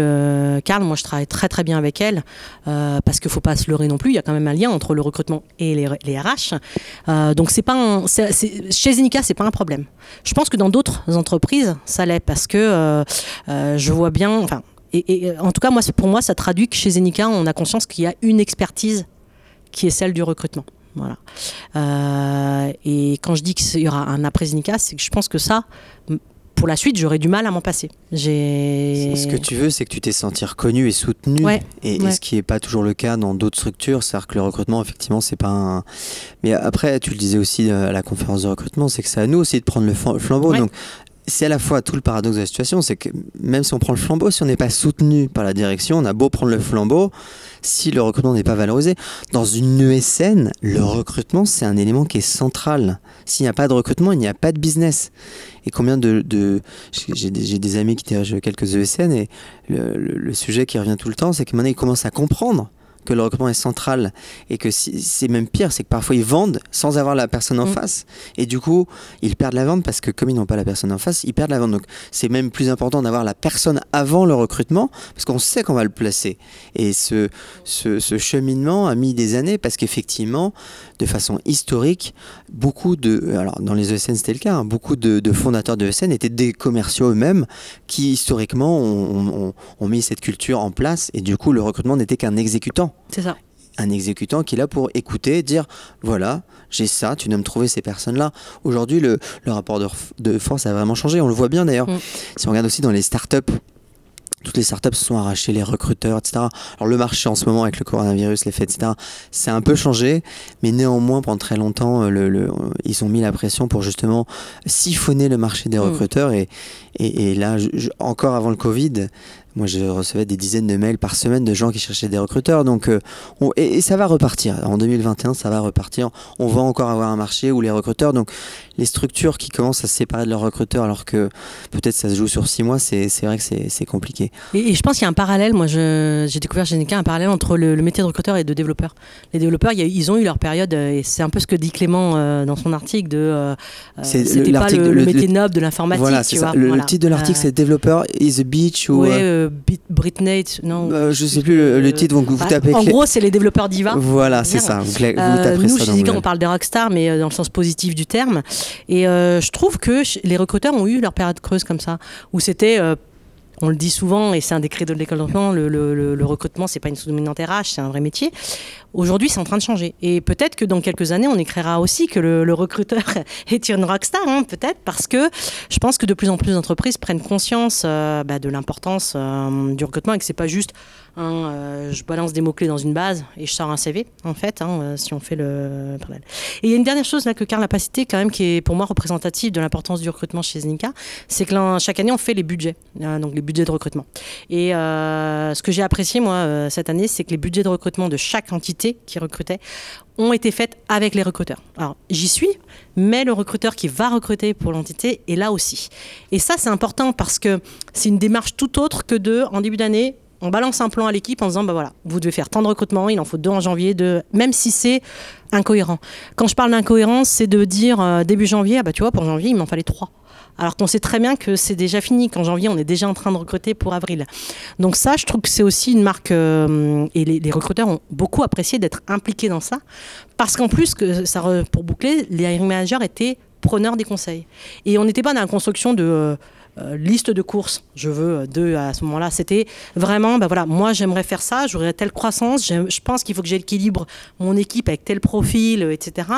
Karl, moi je travaille très très bien avec elle parce qu'il faut pas se leurrer non plus. Il y a quand même un lien entre le recrutement et les, les RH. Donc c'est pas un, c'est- chez pas un problème. Je pense que dans d'autres entreprises ça l'est parce que je vois bien. Et, et, en tout cas moi pour moi ça traduit que chez Zenica on a conscience qu'il y a une expertise qui est celle du recrutement. Voilà. Euh, et quand je dis qu'il y aura un après Zenica, c'est que je pense que ça, pour la suite, j'aurais du mal à m'en passer. Ce que tu veux, c'est que tu t'es senti reconnu et soutenu. Ouais, et, ce qui n'est pas toujours le cas dans d'autres structures, c'est-à-dire que le recrutement, effectivement, c'est pas un. Mais après, tu le disais aussi euh, à la conférence de recrutement, c'est que c'est à nous aussi de prendre le flam- flambeau. Ouais. Donc, c'est à la fois tout le paradoxe de la situation, c'est que même si on prend le flambeau, si on n'est pas soutenu par la direction, on a beau prendre le flambeau, si le recrutement n'est pas valorisé, dans une ESN, le recrutement, c'est un élément qui est central. S'il n'y a pas de recrutement, il n'y a pas de business. Et combien de... j'ai- des, amis qui dirigent quelques ESN et le, le- le sujet qui revient tout le temps, c'est que maintenant ils commencent à comprendre que le recrutement est central et que si- c'est même pire, c'est que parfois ils vendent sans avoir la personne en Mm. face et du coup ils perdent la vente parce que comme ils n'ont pas la personne en face, ils perdent la vente. Donc c'est même plus important d'avoir la personne avant le recrutement parce qu'on sait qu'on va le placer. Et ce, ce, ce cheminement a mis des années parce qu'effectivement, de façon historique, beaucoup de, alors dans les ESN c'était le cas, hein, beaucoup de, de fondateurs de ESN étaient des commerciaux eux-mêmes qui historiquement ont, ont- ont mis cette culture en place et du coup le recrutement n'était qu'un exécutant C'est ça. un exécutant qui est là pour écouter, dire voilà, j'ai ça, tu dois me trouver ces personnes-là. Aujourd'hui, le, le rapport de force a vraiment changé. On le voit bien d'ailleurs. Mm. Si on regarde aussi dans les startups, toutes les startups se sont arrachées les recruteurs, etc. Alors le marché en ce moment avec le coronavirus, les faits, etc. C'est un peu changé, mais néanmoins pendant très longtemps, euh, le, le- ils ont mis la pression pour justement siphonner le marché des Mm. recruteurs. Et, et, et là, je- je- encore avant le Covid, moi je recevais des dizaines de mails par semaine de gens qui cherchaient des recruteurs. Donc, euh, on- et, et ça va repartir. En 2021, ça va repartir. On va encore avoir un marché où les recruteurs, donc les structures qui commencent à se séparer de leurs recruteurs alors que peut-être ça se joue sur six mois, c'est vrai que c'est compliqué. Et, et je pense qu'il y a un parallèle. Moi, j'ai découvert chez Zenica un parallèle entre le, le métier de recruteur et de développeur. Les développeurs, il y a- ils ont eu leur période, euh, et c'est un peu ce que dit Clément euh, dans son article de. euh, euh, C'était pas le, métier noble de l'informatique. voilà, tu c'est ça. vois, Le, voilà. titre de l'article, c'est Developer is a beach ou. Bit- Britney, non. je sais plus le, titre, donc vous bah, tapez. en gros, c'est les développeurs diva. Voilà, c'est ça. Vous, vous Euh, taperez nous, ça chez Google. on parle de rockstar, mais dans le sens positif du terme. Et euh, je trouve que les recruteurs ont eu leur période creuse comme ça, où c'était. euh, on le dit souvent, et c'est un des de l'école d'enseignement, le, le, le, recrutement, c'est pas une sous-dominante RH, c'est un vrai métier. Aujourd'hui, c'est en train de changer. Et peut-être que dans quelques années, on écrira aussi que le, recruteur [LAUGHS] est une rockstar, hein, peut-être, parce que je pense que de plus en plus d'entreprises prennent conscience euh, bah, de l'importance du recrutement et que c'est pas juste Hein, euh, je balance des mots-clés dans une base et je sors un CV, en fait, hein, euh, si on fait le parallèle. Et il y a une dernière chose là que Karl n'a pas cité, quand même, qui est pour moi représentative de l'importance du recrutement chez Zenica, c'est que chaque année, on fait les budgets, hein, donc les budgets de recrutement. Et euh, ce que j'ai apprécié, moi, cette année, c'est que les budgets de recrutement de chaque entité qui recrutait ont été faits avec les recruteurs. Alors, j'y suis, mais le recruteur qui va recruter pour l'entité est là aussi. Et ça, c'est important parce que c'est une démarche tout autre que de, en début d'année, on balance un plan à l'équipe en disant bah voilà, vous devez faire tant de recrutements, il en faut deux en janvier, deux, même si c'est incohérent. Quand je parle d'incohérence, c'est de dire euh, début janvier, ah bah tu vois, pour janvier, il m'en fallait trois. Alors qu'on sait très bien que c'est déjà fini, qu'en janvier, on est déjà en train de recruter pour avril. Donc ça, je trouve que c'est aussi une marque, euh, et les, recruteurs ont beaucoup apprécié d'être impliqués dans ça, parce qu'en plus, que ça, pour boucler, les hiring managers étaient preneurs des conseils. Et on n'était pas dans la construction de... Euh, euh, liste de courses, je veux deux à ce moment-là. C'était vraiment, ben voilà, moi j'aimerais faire ça, j'aurais telle croissance, je pense qu'il faut que j'équilibre mon équipe avec tel profil, etc.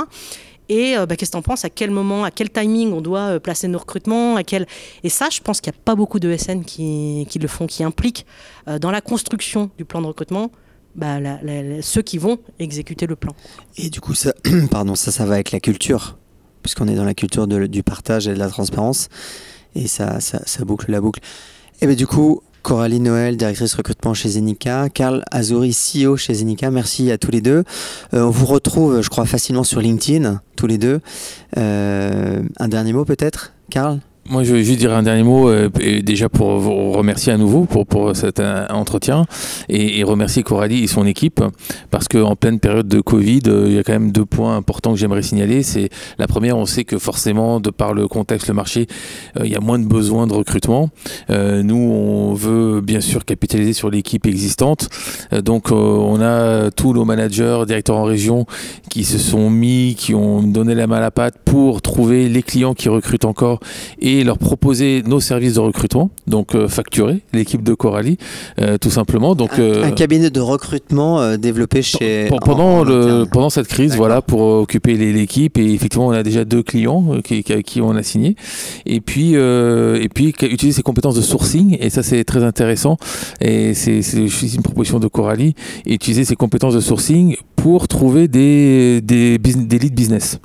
Et euh, ben, qu'est-ce que tu en penses? À quel moment, à quel timing on doit euh, placer nos recrutements? À quel... Et ça, je pense qu'il n'y a pas beaucoup de SN qui, qui, le font, qui impliquent dans la construction du plan de recrutement bah, ceux qui vont exécuter le plan. Et du coup, ça, [CLEARS THROAT] pardon, ça, ça va avec la culture, puisqu'on est dans la culture du partage et de la transparence et ça, ça, ça, boucle la boucle. Et bien du coup, Coralie Noël, directrice recrutement chez Zenica, Karl Azouri, CEO chez Zenica, merci à tous les deux. Euh, on vous retrouve, je crois, facilement sur LinkedIn, tous les deux. Euh, un dernier mot peut-être, Karl? Moi, je vais juste dire un dernier mot, euh, déjà pour vous remercier à nouveau pour, pour cet euh, entretien et, remercier Coralie et son équipe parce qu'en pleine période de Covid, euh, il y a quand même deux points importants que j'aimerais signaler. C'est la première, on sait que forcément, de par le contexte, le marché, il y a moins de besoins de recrutement. nous, on veut bien sûr capitaliser sur l'équipe existante. donc, on a tous nos managers, directeurs en région qui se sont mis, qui ont donné la main à la pâte pour trouver les clients qui recrutent encore et leur proposer nos services de recrutement, donc euh, facturer l'équipe de Coralie, euh, tout simplement. Donc, un, un, euh, cabinet de recrutement développé chez. Pendant, le, pendant cette crise, voilà, pour occuper l'équipe. Et effectivement, on a déjà deux clients qui, qui, on a signé. Et puis, et puis utiliser ses compétences de sourcing. Et ça, c'est très intéressant. Et c'est une proposition de Coralie. Et utiliser ses compétences de sourcing pour trouver des, des, des leads business.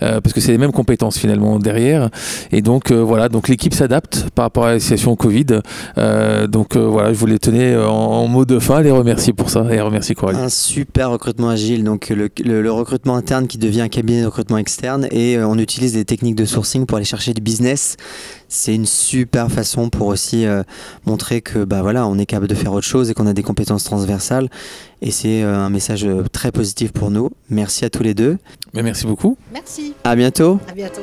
parce que c'est les mêmes compétences finalement derrière. Et donc, voilà, donc l'équipe s'adapte par rapport à la situation Covid. Euh, donc euh, voilà, je voulais tenir en, en, mot de fin, les remercier pour ça et remercier Coralie. Un super recrutement agile, donc le, recrutement interne qui devient un cabinet de recrutement externe et euh, on utilise des techniques de sourcing pour aller chercher du business. C'est une super façon pour aussi montrer que bah voilà, on est capable de faire autre chose et qu'on a des compétences transversales. Et c'est un message très positif pour nous. Merci à tous les deux. Mais merci beaucoup. Merci. À bientôt. À bientôt.